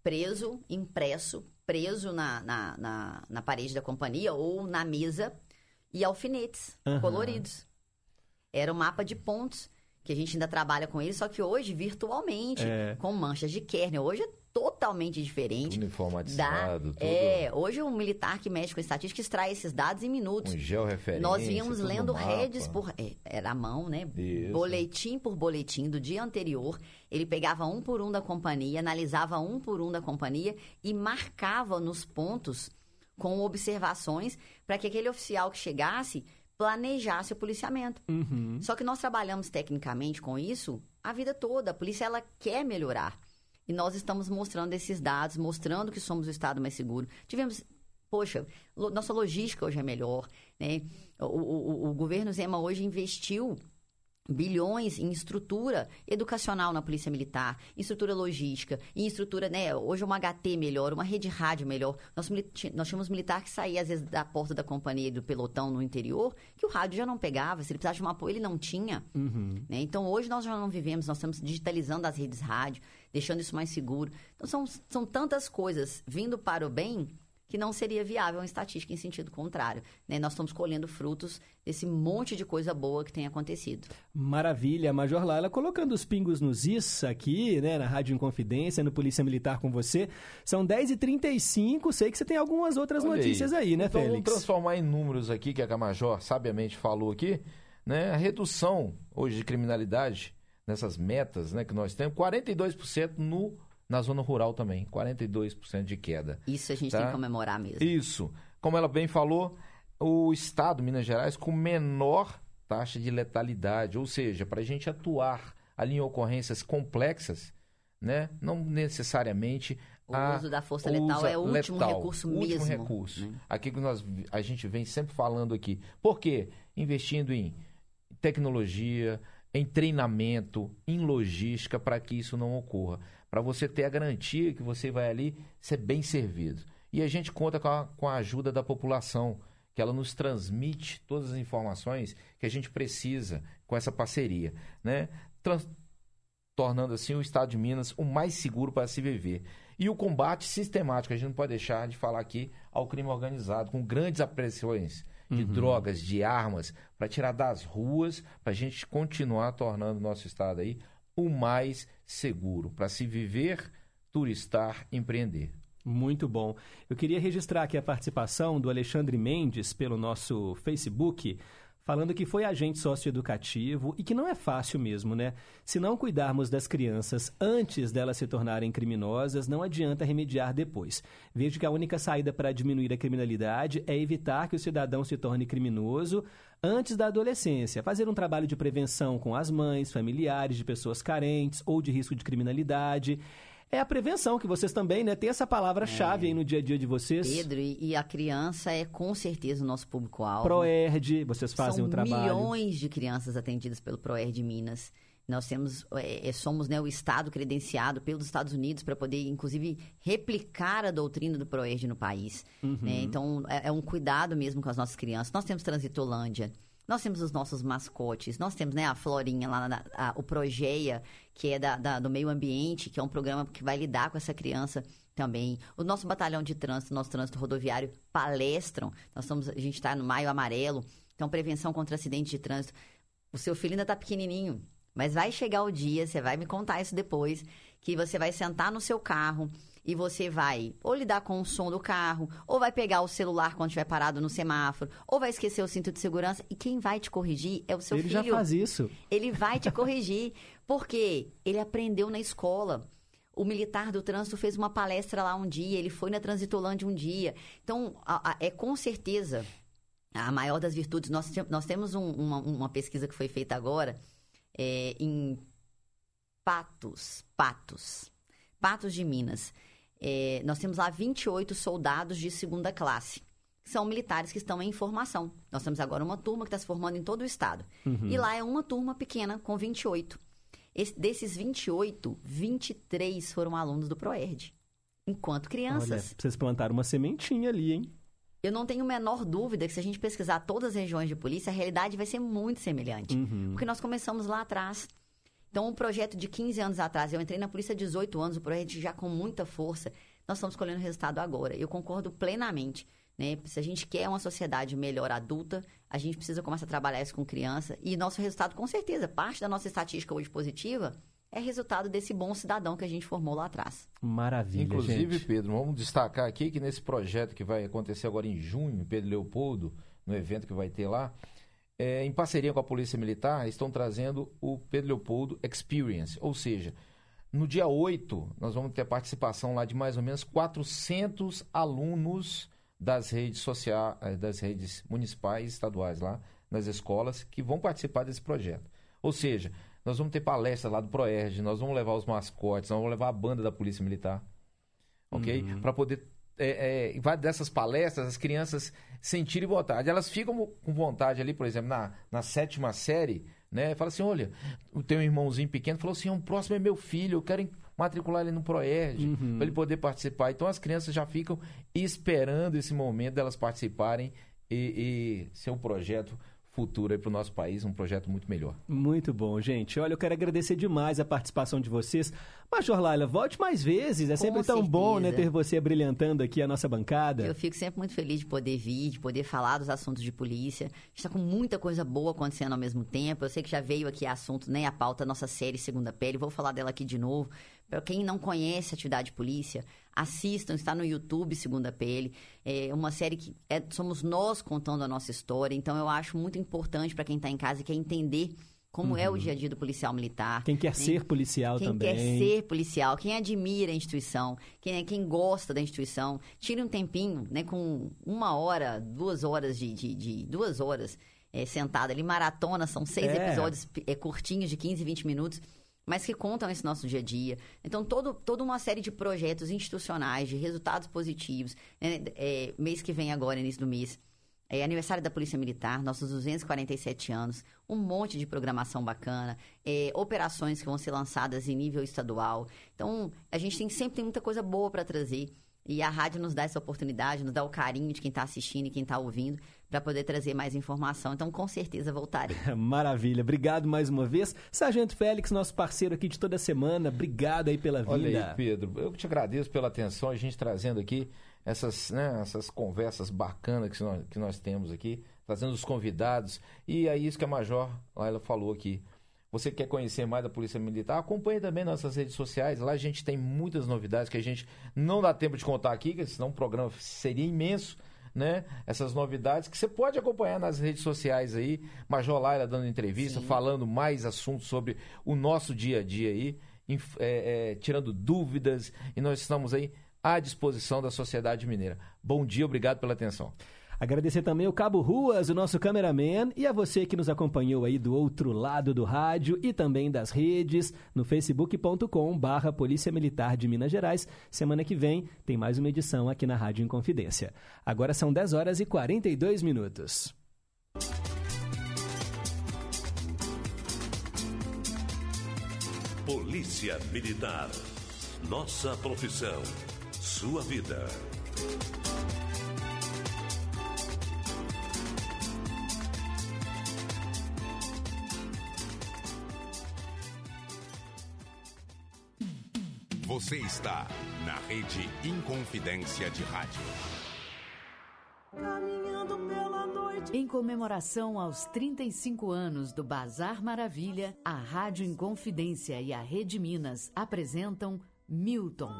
preso, impresso, preso na, na, na, na parede da companhia ou na mesa e alfinetes Aham. coloridos. Era um mapa de pontos que a gente ainda trabalha com ele, só que hoje virtualmente, É. com manchas de Kernel. Hoje é totalmente diferente. Tudo informatizado, tudo É, hoje um militar que mexe com estatística extrai esses dados em minutos. com georreferência. Nós vínhamos tudo lendo redes por. é, Era a mão, né? Isso. Boletim por boletim do dia anterior. Ele pegava um por um da companhia, analisava um por um da companhia e marcava nos pontos com observações para que aquele oficial que chegasse planejasse o policiamento. Uhum. Só que nós trabalhamos tecnicamente com isso a vida toda. A polícia ela quer melhorar. E nós estamos mostrando esses dados, mostrando que somos o estado mais seguro. Tivemos, poxa, nossa logística hoje é melhor, né? O, o- o- governo Zema hoje investiu bilhões em estrutura educacional na polícia militar, em estrutura logística, em estrutura, né, hoje uma HT melhor, uma rede rádio melhor. Nós, nós tínhamos militar que saía às vezes da porta da companhia do pelotão no interior, que o rádio já não pegava, se ele precisasse de um apoio ele não tinha. Uhum. né? Então hoje nós já não vivemos, nós estamos digitalizando as redes rádio, deixando isso mais seguro. Então são, são tantas coisas vindo para o bem que não seria viável uma estatística em sentido contrário. né? Nós estamos colhendo frutos desse monte de coisa boa que tem acontecido. Maravilha, Major Laila colocando os pingos nos is aqui, né, na Rádio Inconfidência, no Polícia Militar com você. São 10h35, sei que você tem algumas outras Olha notícias aí, né, então, Félix? vamos transformar em números aqui, que a Major sabiamente falou aqui, né? A redução hoje de criminalidade, nessas metas né, que nós temos, 42% no, na zona rural também, 42% de queda. Isso a gente Tá? tem que comemorar mesmo. Isso. Como ela bem falou, o estado, Minas Gerais, com menor taxa de letalidade, ou seja, para a gente atuar ali em ocorrências complexas, né, não necessariamente O a uso da força letal é o último recurso o último mesmo, recurso. né? Aqui que nós a gente vem sempre falando aqui. Por quê? Investindo em tecnologia, em treinamento, em logística para que isso não ocorra, para você ter a garantia que você vai ali ser bem servido. E a gente conta com a, com a ajuda da população, que ela nos transmite todas as informações que a gente precisa com essa parceria, né? Trans- tornando assim o estado de Minas o mais seguro para se viver. E o combate sistemático, a gente não pode deixar de falar aqui ao crime organizado, com grandes apreensões de Uhum. drogas, de armas, para tirar das ruas, para a gente continuar tornando o nosso estado aí o mais seguro, para se viver, turistar, empreender. Muito bom. Eu queria registrar aqui a participação do Alexandre Mendes pelo nosso Facebook, falando que foi agente socioeducativo e que não é fácil mesmo, né? Se não cuidarmos das crianças antes delas se tornarem criminosas, não adianta remediar depois. Vejo que a única saída para diminuir a criminalidade é evitar que o cidadão se torne criminoso antes da adolescência, fazer um trabalho de prevenção com as mães, familiares de pessoas carentes ou de risco de criminalidade. É a prevenção, que vocês também, né? Tem essa palavra-chave aí no dia a dia de vocês. Pedro, e, a criança é com certeza o nosso público-alvo. Proerd, vocês fazem São um trabalho. milhões de crianças atendidas pelo Proerd Minas. Nós temos, é, é, somos né, o Estado credenciado pelos Estados Unidos para poder, inclusive, replicar a doutrina do Proerd no país. Uhum. né? Então, é, é um cuidado mesmo com as nossas crianças. Nós temos Transitolândia, Nós temos os nossos mascotes, nós temos né, a Florinha lá, na- a- o Progeia, que é da, da- do meio ambiente, que é um programa que vai lidar com essa criança também. O nosso batalhão de trânsito, nosso trânsito rodoviário, palestram. Nós estamos, a gente está no Maio Amarelo, então prevenção contra acidente de trânsito. O seu filho ainda está pequenininho, mas vai chegar o dia, você vai me contar isso depois, que você vai sentar no seu carro e você vai ou lidar com o som do carro, ou vai pegar o celular quando estiver parado no semáforo, ou vai esquecer o cinto de segurança e quem vai te corrigir é o seu Ele filho. já faz isso. Ele vai te corrigir, *laughs* porque ele aprendeu na escola. O militar do trânsito fez uma palestra lá um dia, ele foi na Transitolândia um dia. Então, a- a- é com certeza a maior das virtudes. Nós, nós temos um- uma, uma pesquisa que foi feita agora é, em Patos, Patos, Patos de Minas. É, nós temos lá 28 soldados de segunda classe. que São militares que estão em formação. Nós temos agora uma turma que está se formando em todo o estado. Uhum. E lá é uma turma pequena, com 28. Esse- desses 28, 23 foram alunos do ProERD. Enquanto Olha, crianças. vocês plantaram uma sementinha ali, hein? Eu não tenho a menor dúvida que se a gente pesquisar todas as regiões de polícia, a realidade vai ser muito semelhante. Uhum. Porque nós começamos lá atrás. Então, um projeto de 15 anos atrás, eu entrei na polícia há 18 anos, o projeto já com muita força, nós estamos colhendo resultado agora. Eu concordo plenamente. Né? Se a gente quer uma sociedade melhor adulta, a gente precisa começar a trabalhar isso com criança. E nosso resultado, com certeza, parte da nossa estatística hoje positiva é resultado desse bom cidadão que a gente formou lá atrás. Maravilha, Inclusive, gente. Pedro, vamos destacar aqui que nesse projeto que vai acontecer agora em junho, Pedro Leopoldo, no evento que vai ter lá, é, em parceria com a Polícia Militar, estão trazendo o Pedro Leopoldo Experience. Ou seja, no dia 8, nós vamos ter a participação lá de mais ou menos 400 alunos das redes sociais, eh, das redes municipais e estaduais lá, nas escolas, que vão participar desse projeto. Ou seja, nós vamos ter palestra lá do Proerd, nós vamos levar os mascotes, nós vamos levar a banda da Polícia Militar ok? Uhum. Para poder é, é, em várias dessas palestras as crianças sentirem vontade. Elas ficam com vontade ali, por exemplo, na, na sétima série, né? Fala assim, olha, o teu irmãozinho pequeno falou assim, o próximo é meu filho, eu quero matricular ele no Proerd, Uhum. para ele poder participar. Então as crianças já ficam esperando esse momento delas participarem e, e ser um projeto futuro aí para o nosso país, um projeto muito melhor. Muito bom, gente. Olha, eu quero agradecer demais a participação de vocês. Major Laila, volte mais vezes. É Com sempre tão bom, né, ter você brilhantando aqui a nossa bancada. Eu fico sempre muito feliz de poder vir, de poder falar dos assuntos de polícia. A gente está com muita coisa boa acontecendo ao mesmo tempo. Eu sei que já veio aqui assunto, né, a pauta nossa série Segunda Pele. Vou falar dela aqui de novo. Para quem não conhece a atividade de polícia, assistam, está no YouTube Segunda Pele. É uma série que é- somos nós contando a nossa história. Então eu acho muito importante para quem está em casa e quer entender como é o Uhum. dia a dia do policial militar. Quem quer né? ser policial quem também. quer ser policial, quem admira a instituição, quem, é, quem gosta da instituição, tire um tempinho, né, com uma hora, duas horas de, de, de- duas horas é, sentada ali, maratona, são seis É. episódios é, curtinhos de 15, 20 minutos, mas que contam esse nosso dia a dia. Então, todo, toda uma série de projetos institucionais, de resultados positivos. né, é, mês que vem agora, início do mês, é aniversário da Polícia Militar, nossos 247 anos, um monte de programação bacana, é, operações que vão ser lançadas em nível estadual. Então, a gente tem, sempre tem muita coisa boa para trazer. E a rádio nos dá essa oportunidade, nos dá o carinho de quem está assistindo e quem está ouvindo, para poder trazer mais informação. Então, com certeza, voltarei. *laughs* Maravilha. Obrigado mais uma vez. Sargento Félix, nosso parceiro aqui de toda semana. Obrigado aí pela vinda. Olha aí, Pedro, eu te agradeço pela atenção, a gente trazendo aqui essas, né, essas conversas bacanas que nós, que nós temos aqui, trazendo os convidados. E é isso que a Major Laila falou aqui. Você quer conhecer mais da Polícia Militar? Acompanhe também nossas redes sociais. Lá a gente tem muitas novidades que a gente não dá tempo de contar aqui, senão o programa seria imenso. Né? Essas novidades que você pode acompanhar nas redes sociais aí, Major Laila dando entrevista, falando mais assuntos sobre o nosso dia a dia aí, é, é, tirando dúvidas, e nós estamos aí à disposição da sociedade mineira. Bom dia, obrigado pela atenção. Agradecer também o Cabo Ruas, o nosso cameraman, e a você que nos acompanhou aí do outro lado do rádio e também das redes, no facebook.com barra Polícia Militar de Minas Gerais. Semana que vem tem mais uma edição aqui na Rádio Inconfidência. Agora são 10 horas e 42 minutos. Polícia Militar. Nossa profissão. Sua vida. Você está na rede Inconfidência de Rádio. Caminhando pela noite. Em comemoração aos 35 anos do Bazar Maravilha, a Rádio Inconfidência e a Rede Minas apresentam Milton.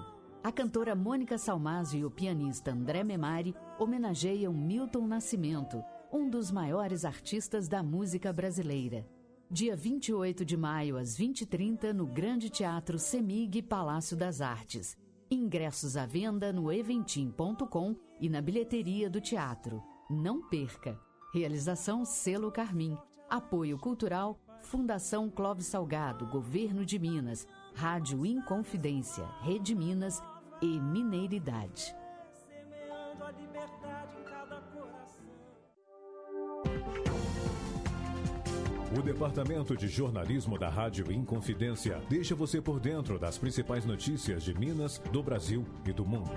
A cantora Mônica Salmásio e o pianista André Memari homenageiam Milton Nascimento, um dos maiores artistas da música brasileira. Dia 28 de maio, às 20h30, no Grande Teatro Semig Palácio das Artes. Ingressos à venda no eventim.com e na bilheteria do teatro. Não perca! Realização Selo Carmim. Apoio Cultural Fundação Clóvis Salgado, Governo de Minas, Rádio Inconfidência, Rede Minas e Mineiridade. O Departamento de Jornalismo da Rádio Inconfidência deixa você por dentro das principais notícias de Minas, do Brasil e do mundo.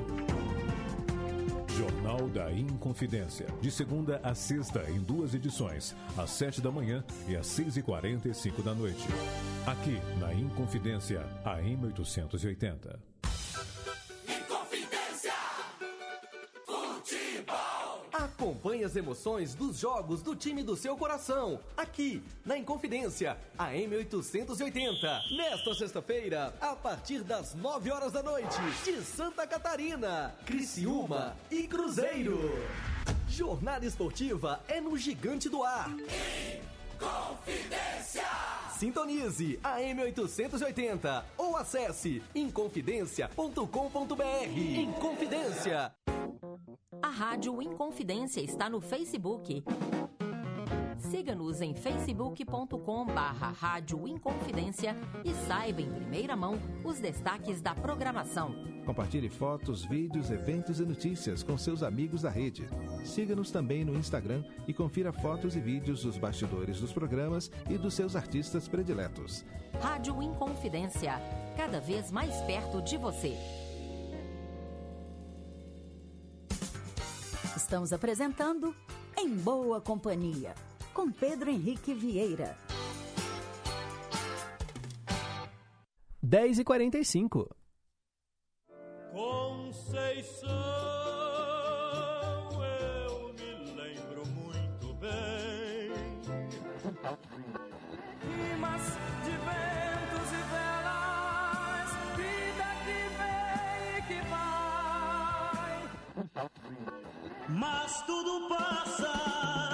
Jornal da Inconfidência, de segunda a sexta em duas edições, às sete da manhã e às seis e quarenta e cinco da noite. Aqui na Inconfidência, AM 880. Acompanhe as emoções dos jogos do time do seu coração, aqui na Inconfidência, a M880. Nesta sexta-feira, a partir das 9 horas da noite, de Santa Catarina, Criciúma e Cruzeiro. Jornada esportiva é no Gigante do Ar. Confidência! Sintonize a M880 ou acesse inconfidencia.com.br. Inconfidência. A Rádio Inconfidência está no Facebook. Siga-nos em facebook.com barra Rádio Inconfidência e saiba em primeira mão os destaques da programação. Compartilhe fotos, vídeos, eventos e notícias com seus amigos da rede. Siga-nos também no Instagram e confira fotos e vídeos dos bastidores dos programas e dos seus artistas prediletos. Rádio Inconfidência, cada vez mais perto de você. Estamos apresentando Em Boa Companhia, com Pedro Henrique Vieira. 10 e 45 Conceição, eu me lembro muito bem. Rimas de ventos e velas, vida que vem e que vai. Mas tudo passa,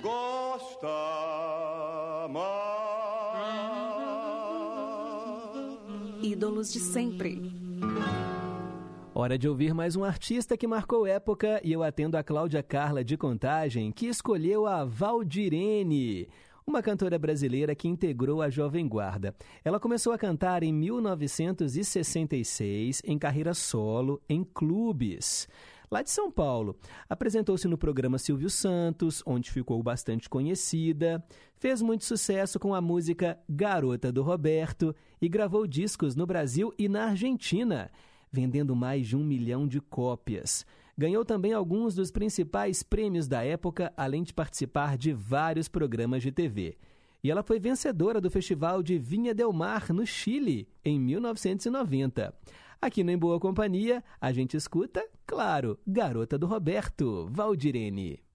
Gosta Ídolos de sempre. Hora de ouvir mais um artista que marcou época e eu atendo a Cláudia Carla de Contagem, que escolheu a Valdirene, uma cantora brasileira que integrou a Jovem Guarda. Ela começou a cantar em 1966 em carreira solo em clubes. Lá de São Paulo, apresentou-se no programa Silvio Santos, onde ficou bastante conhecida, fez muito sucesso com a música Garota do Roberto e gravou discos no Brasil e na Argentina, vendendo mais de um milhão de cópias. Ganhou também alguns dos principais prêmios da época, além de participar de vários programas de TV. E ela foi vencedora do Festival de Vinha Del Mar, no Chile, em 1990. Aqui no Em Boa Companhia, a gente escuta, claro, Garota do Roberto, Valdirene.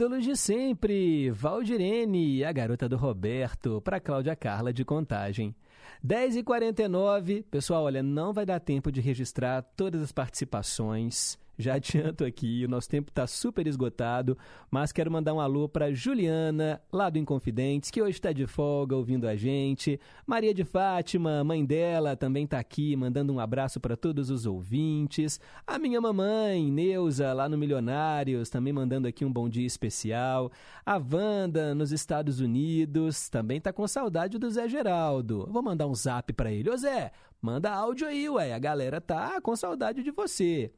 Ídolos de sempre, Valdirene, a garota do Roberto, para Cláudia Carla de Contagem. 10h49, pessoal, olha, não vai dar tempo de registrar todas as participações. Já adianto aqui, o nosso tempo está super esgotado, mas quero mandar um alô para Juliana, lá do Inconfidentes, que hoje está de folga ouvindo a gente. Maria de Fátima, mãe dela, também está aqui, mandando um abraço para todos os ouvintes. A minha mamãe, Neuza, lá no Milionários, também mandando aqui um bom dia especial. A Wanda, nos Estados Unidos, também está com saudade do Zé Geraldo. Vou mandar um zap para ele. Ô Zé, manda áudio aí, ué, a galera tá com saudade de você.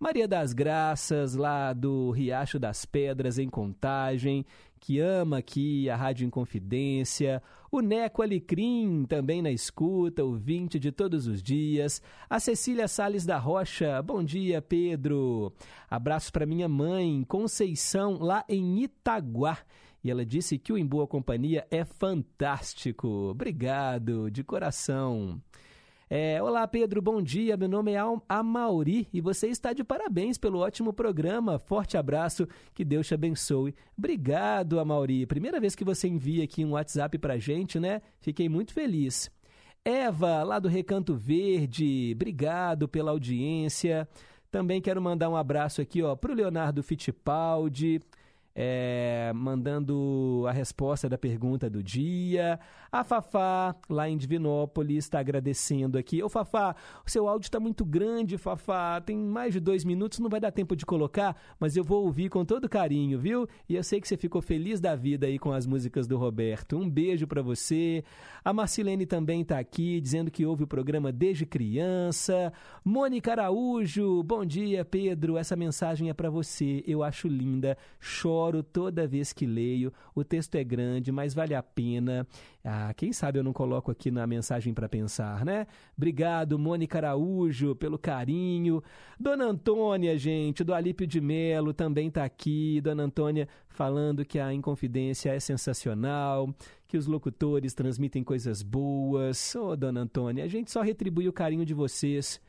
Maria das Graças, lá do Riacho das Pedras, em Contagem, que ama aqui a Rádio Inconfidência. O Neco Alecrim, também na escuta, ouvinte de todos os dias. A Cecília Sales da Rocha, bom dia, Pedro. Abraço para minha mãe, Conceição, lá em Itaguá. E ela disse que o Em Boa Companhia é fantástico. Obrigado, de coração. É, Olá, Pedro, bom dia. Meu nome é Amauri e você está de parabéns pelo ótimo programa. Forte abraço, que Deus te abençoe. Obrigado, Amauri. Primeira vez que você envia aqui um WhatsApp pra gente, né? Fiquei muito feliz. Eva, lá do Recanto Verde, obrigado pela audiência. Também quero mandar um abraço aqui ó, para o Leonardo Fittipaldi, é, mandando a resposta da pergunta do dia. A Fafá, lá em Divinópolis, está agradecendo aqui. Ô Fafá, o seu áudio está muito grande, Fafá. Tem mais de dois minutos, não vai dar tempo de colocar, mas eu vou ouvir com todo carinho, viu? E eu sei que você ficou feliz da vida aí com as músicas do Roberto. Um beijo para você. A Marcilene também está aqui, dizendo que ouve o programa desde criança. Mônica Araújo, bom dia, Pedro. Essa mensagem é para você. Eu acho linda. Choro choro toda vez que leio. O texto é grande, mas vale a pena. Ah, quem sabe eu não coloco aqui na mensagem para pensar, né? Obrigado, Mônica Araújo, pelo carinho. Dona Antônia, gente, do Alípio de Melo também está aqui. Dona Antônia falando que a Inconfidência é sensacional, que os locutores transmitem coisas boas. Ô, oh, Dona Antônia, a gente só retribui o carinho de vocês.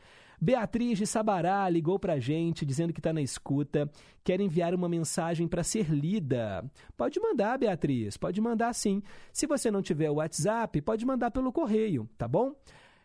Beatriz de Sabará ligou para a gente dizendo que está na escuta, quer enviar uma mensagem para ser lida. Pode mandar, Beatriz, pode mandar sim. Se você não tiver o WhatsApp, pode mandar pelo correio, tá bom?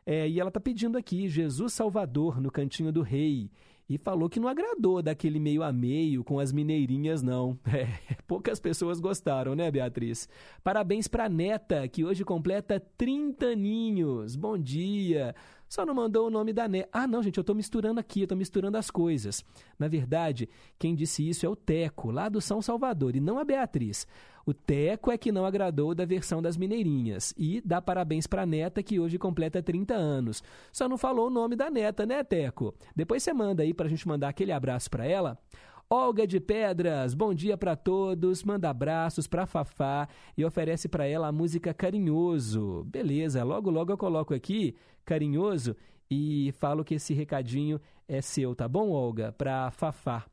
É, e ela está pedindo aqui Jesus Salvador no Cantinho do Rei. E falou que não agradou daquele meio a meio com as mineirinhas, não. *laughs* É, poucas pessoas gostaram, né, Beatriz? Parabéns para a neta, que hoje completa 30 aninhos. Bom dia. Só não mandou o nome da neta. Ah, não, gente, eu estou misturando aqui, eu estou misturando as coisas. Na verdade, quem disse isso é o Teco, lá do São Salvador, e não a Beatriz. O Teco é que não agradou da versão das Mineirinhas. E dá parabéns para a neta, que hoje completa 30 anos. Só não falou o nome da neta, né, Teco? Depois você manda aí para a gente mandar aquele abraço para ela. Olga de Pedras, bom dia para todos. Manda abraços para Fafá e oferece para ela a música Carinhoso. Beleza, logo logo eu coloco aqui Carinhoso e falo que esse recadinho é seu, tá bom, Olga? Para Fafá.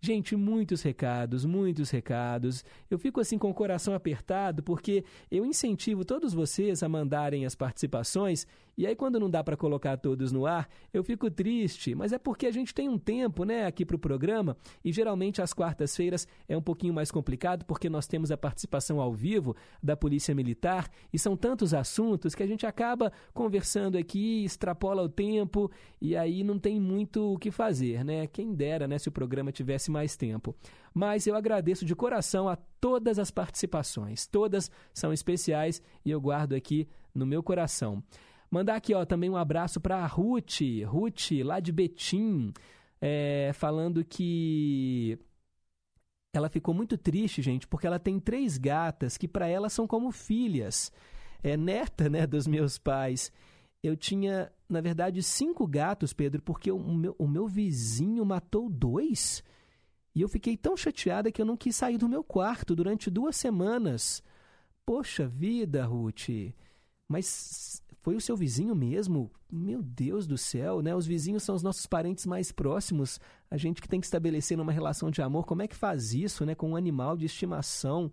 Gente, muitos recados, muitos recados. Eu fico assim com o coração apertado porque eu incentivo todos vocês a mandarem as participações e aí, quando não dá para colocar todos no ar, eu fico triste, mas é porque a gente tem um tempo né, aqui para o programa e geralmente às quartas-feiras é um pouquinho mais complicado porque nós temos a participação ao vivo da Polícia Militar e são tantos assuntos que a gente acaba conversando aqui, extrapola o tempo e aí não tem muito o que fazer, né? Quem dera né, se o programa tivesse mais tempo. Mas eu agradeço de coração a todas as participações, todas são especiais e eu guardo aqui no meu coração. Mandar aqui ó, também um abraço para a Ruth, Ruth, lá de Betim, é, falando que ela ficou muito triste, gente, porque ela tem três gatas que para ela são como filhas. É neta, né, dos meus pais. Eu tinha, na verdade, cinco gatos, Pedro, porque o meu, o meu vizinho matou dois. E eu fiquei tão chateada que eu não quis sair do meu quarto durante duas semanas. Poxa vida, Ruth. Mas foi o seu vizinho mesmo? Meu Deus do céu, né? Os vizinhos são os nossos parentes mais próximos. A gente que tem que estabelecer uma relação de amor. Como é que faz isso, né? Com um animal de estimação.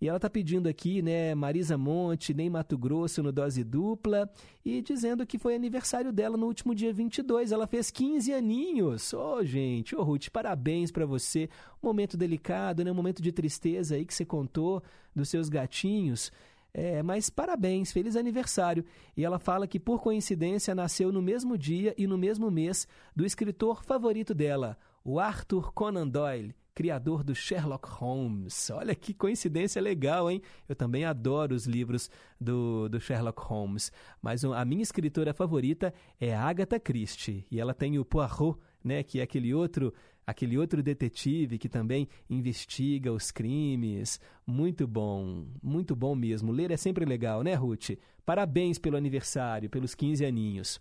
E ela está pedindo aqui, né, Marisa Monte, nem Mato Grosso no dose dupla, e dizendo que foi aniversário dela no último dia 22. Ela fez 15 aninhos. Ô, oh, gente, ô, oh, Ruth, parabéns para você. Um momento delicado, né, um momento de tristeza aí que você contou dos seus gatinhos. É, mas parabéns, feliz aniversário. E ela fala que, por coincidência, nasceu no mesmo dia e no mesmo mês do escritor favorito dela, o Arthur Conan Doyle criador do Sherlock Holmes. Olha que coincidência legal, hein? Eu também adoro os livros do, do Sherlock Holmes. Mas a minha escritora favorita é Agatha Christie. E ela tem o Poirot, né? Que é aquele outro aquele outro detetive que também investiga os crimes. Muito bom, muito bom mesmo. Ler é sempre legal, né, Ruth? Parabéns pelo aniversário, pelos 15 aninhos.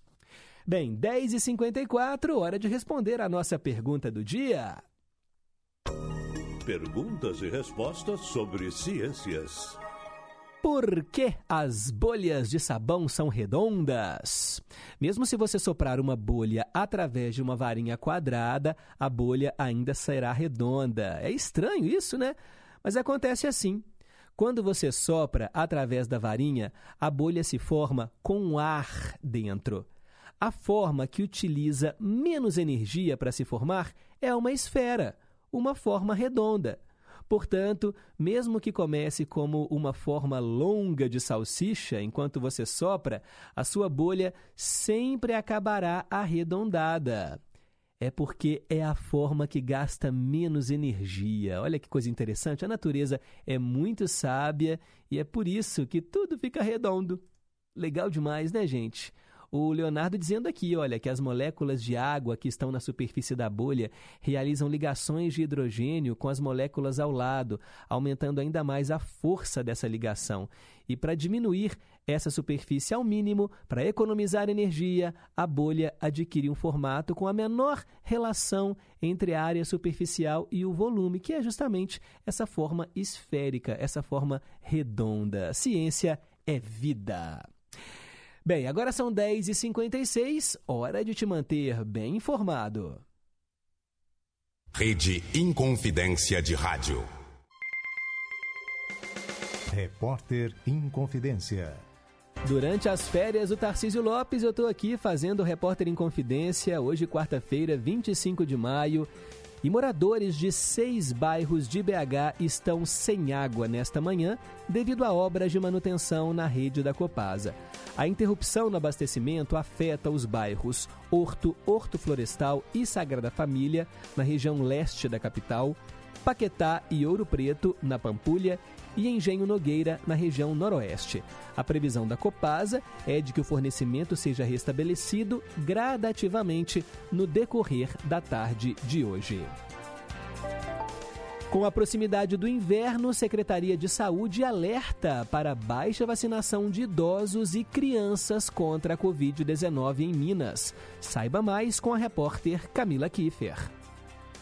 Bem, 10h54, hora de responder a nossa pergunta do dia. Perguntas e respostas sobre ciências. Por que as bolhas de sabão são redondas? Mesmo se você soprar uma bolha através de uma varinha quadrada, a bolha ainda será redonda. É estranho isso, né? Mas acontece assim. Quando você sopra através da varinha, a bolha se forma com ar dentro. A forma que utiliza menos energia para se formar é uma esfera uma forma redonda. Portanto, mesmo que comece como uma forma longa de salsicha enquanto você sopra, a sua bolha sempre acabará arredondada. É porque é a forma que gasta menos energia. Olha que coisa interessante. A natureza é muito sábia e é por isso que tudo fica redondo. Legal demais, né, gente? O Leonardo dizendo aqui, olha, que as moléculas de água que estão na superfície da bolha realizam ligações de hidrogênio com as moléculas ao lado, aumentando ainda mais a força dessa ligação. E para diminuir essa superfície ao mínimo, para economizar energia, a bolha adquire um formato com a menor relação entre a área superficial e o volume, que é justamente essa forma esférica, essa forma redonda. Ciência é vida. Bem, agora são 10h56, hora de te manter bem informado. Rede Inconfidência de Rádio. Repórter Inconfidência. Durante as férias do Tarcísio Lopes, eu estou aqui fazendo o Repórter Inconfidência, hoje quarta-feira, 25 de maio. E moradores de seis bairros de BH estão sem água nesta manhã devido a obras de manutenção na rede da Copasa. A interrupção no abastecimento afeta os bairros Horto, Horto Florestal e Sagrada Família, na região leste da capital, Paquetá e Ouro Preto, na Pampulha, e Engenho Nogueira, na região noroeste. A previsão da Copasa é de que o fornecimento seja restabelecido gradativamente no decorrer da tarde de hoje. Com a proximidade do inverno, Secretaria de Saúde alerta para baixa vacinação de idosos e crianças contra a Covid-19 em Minas. Saiba mais com a repórter Camila Kiefer.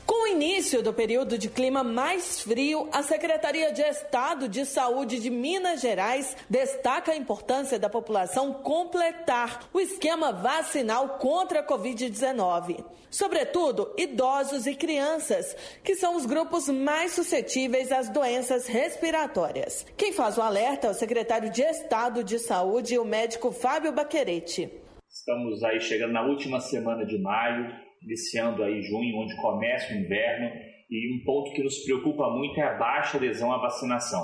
Com o início do período de clima mais frio, a Secretaria de Estado de Saúde de Minas Gerais destaca a importância da população completar o esquema vacinal contra a Covid-19. Sobretudo, idosos e crianças, que são os grupos mais suscetíveis às doenças respiratórias. Quem faz o alerta é o secretário de Estado de Saúde, o médico Fábio Baquerete. Estamos aí chegando na última semana de maio, iniciando aí junho, onde começa o inverno, e um ponto que nos preocupa muito é a baixa adesão à vacinação.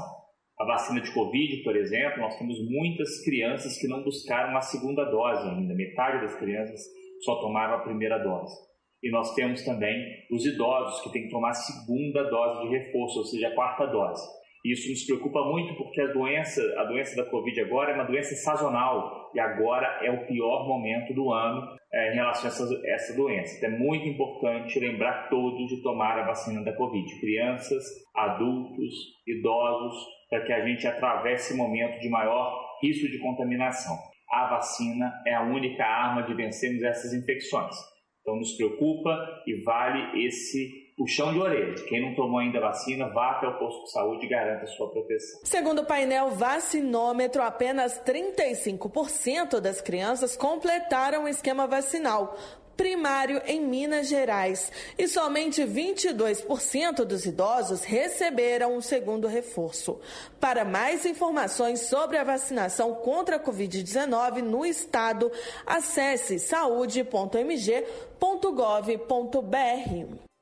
A vacina de Covid, por exemplo, nós temos muitas crianças que não buscaram a segunda dose ainda, metade das crianças só tomaram a primeira dose. E nós temos também os idosos que têm que tomar a segunda dose de reforço, ou seja, a quarta dose. Isso nos preocupa muito porque a doença, a doença da Covid agora é uma doença sazonal e agora é o pior momento do ano é, em relação a essa, essa doença. Então é muito importante lembrar todos de tomar a vacina da Covid, crianças, adultos, idosos, para que a gente atravesse esse momento de maior risco de contaminação. A vacina é a única arma de vencermos essas infecções. Então nos preocupa e vale esse puxão de orelha. Quem não tomou ainda vacina, vá até o posto de saúde e garanta sua proteção. Segundo o painel vacinômetro, apenas 35% das crianças completaram o esquema vacinal. primário em Minas Gerais e somente 22% dos idosos receberam o segundo reforço. Para mais informações sobre a vacinação contra a Covid-19 no estado, acesse saúde.mg.gov.br.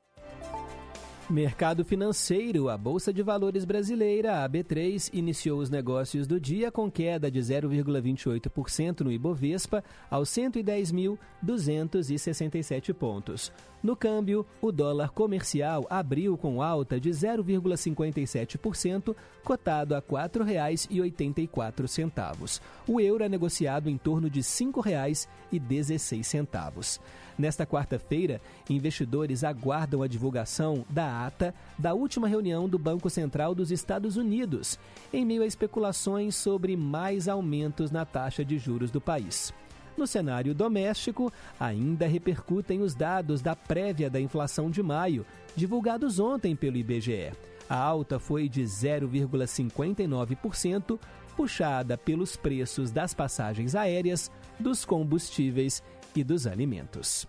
Mercado financeiro, a Bolsa de Valores brasileira, a B3, iniciou os negócios do dia com queda de 0,28% no Ibovespa aos 110.267 pontos. No câmbio, o dólar comercial abriu com alta de 0,57%, cotado a R$ 4,84. O euro é negociado em torno de R$ 5,16. Nesta quarta-feira, investidores aguardam a divulgação da ata da última reunião do Banco Central dos Estados Unidos, em meio a especulações sobre mais aumentos na taxa de juros do país. No cenário doméstico, ainda repercutem os dados da prévia da inflação de maio, divulgados ontem pelo IBGE. A alta foi de 0,59%, puxada pelos preços das passagens aéreas, dos combustíveis e dos alimentos.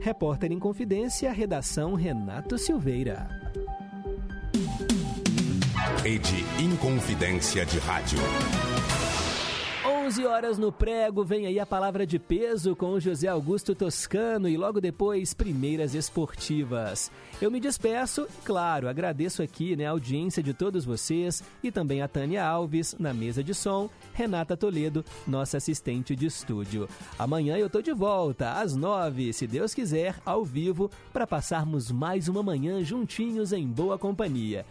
Repórter em Confidência, redação Renato Silveira. Rede Inconfidência de Rádio. 11 horas no prego, vem aí a palavra de peso com José Augusto Toscano e logo depois primeiras esportivas. Eu me despeço e, claro, agradeço aqui né, a audiência de todos vocês e também a Tânia Alves na mesa de som, Renata Toledo, nossa assistente de estúdio. Amanhã eu tô de volta às 9, se Deus quiser, ao vivo, para passarmos mais uma manhã juntinhos em boa companhia.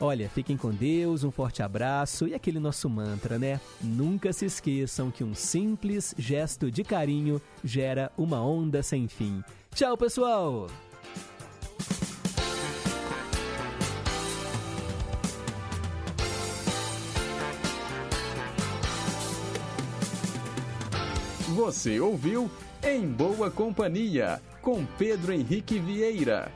Olha, fiquem com Deus, um forte abraço e aquele nosso mantra, né? Nunca se esqueçam que um simples gesto de carinho gera uma onda sem fim. Tchau, pessoal! Você ouviu Em Boa Companhia, com Pedro Henrique Vieira.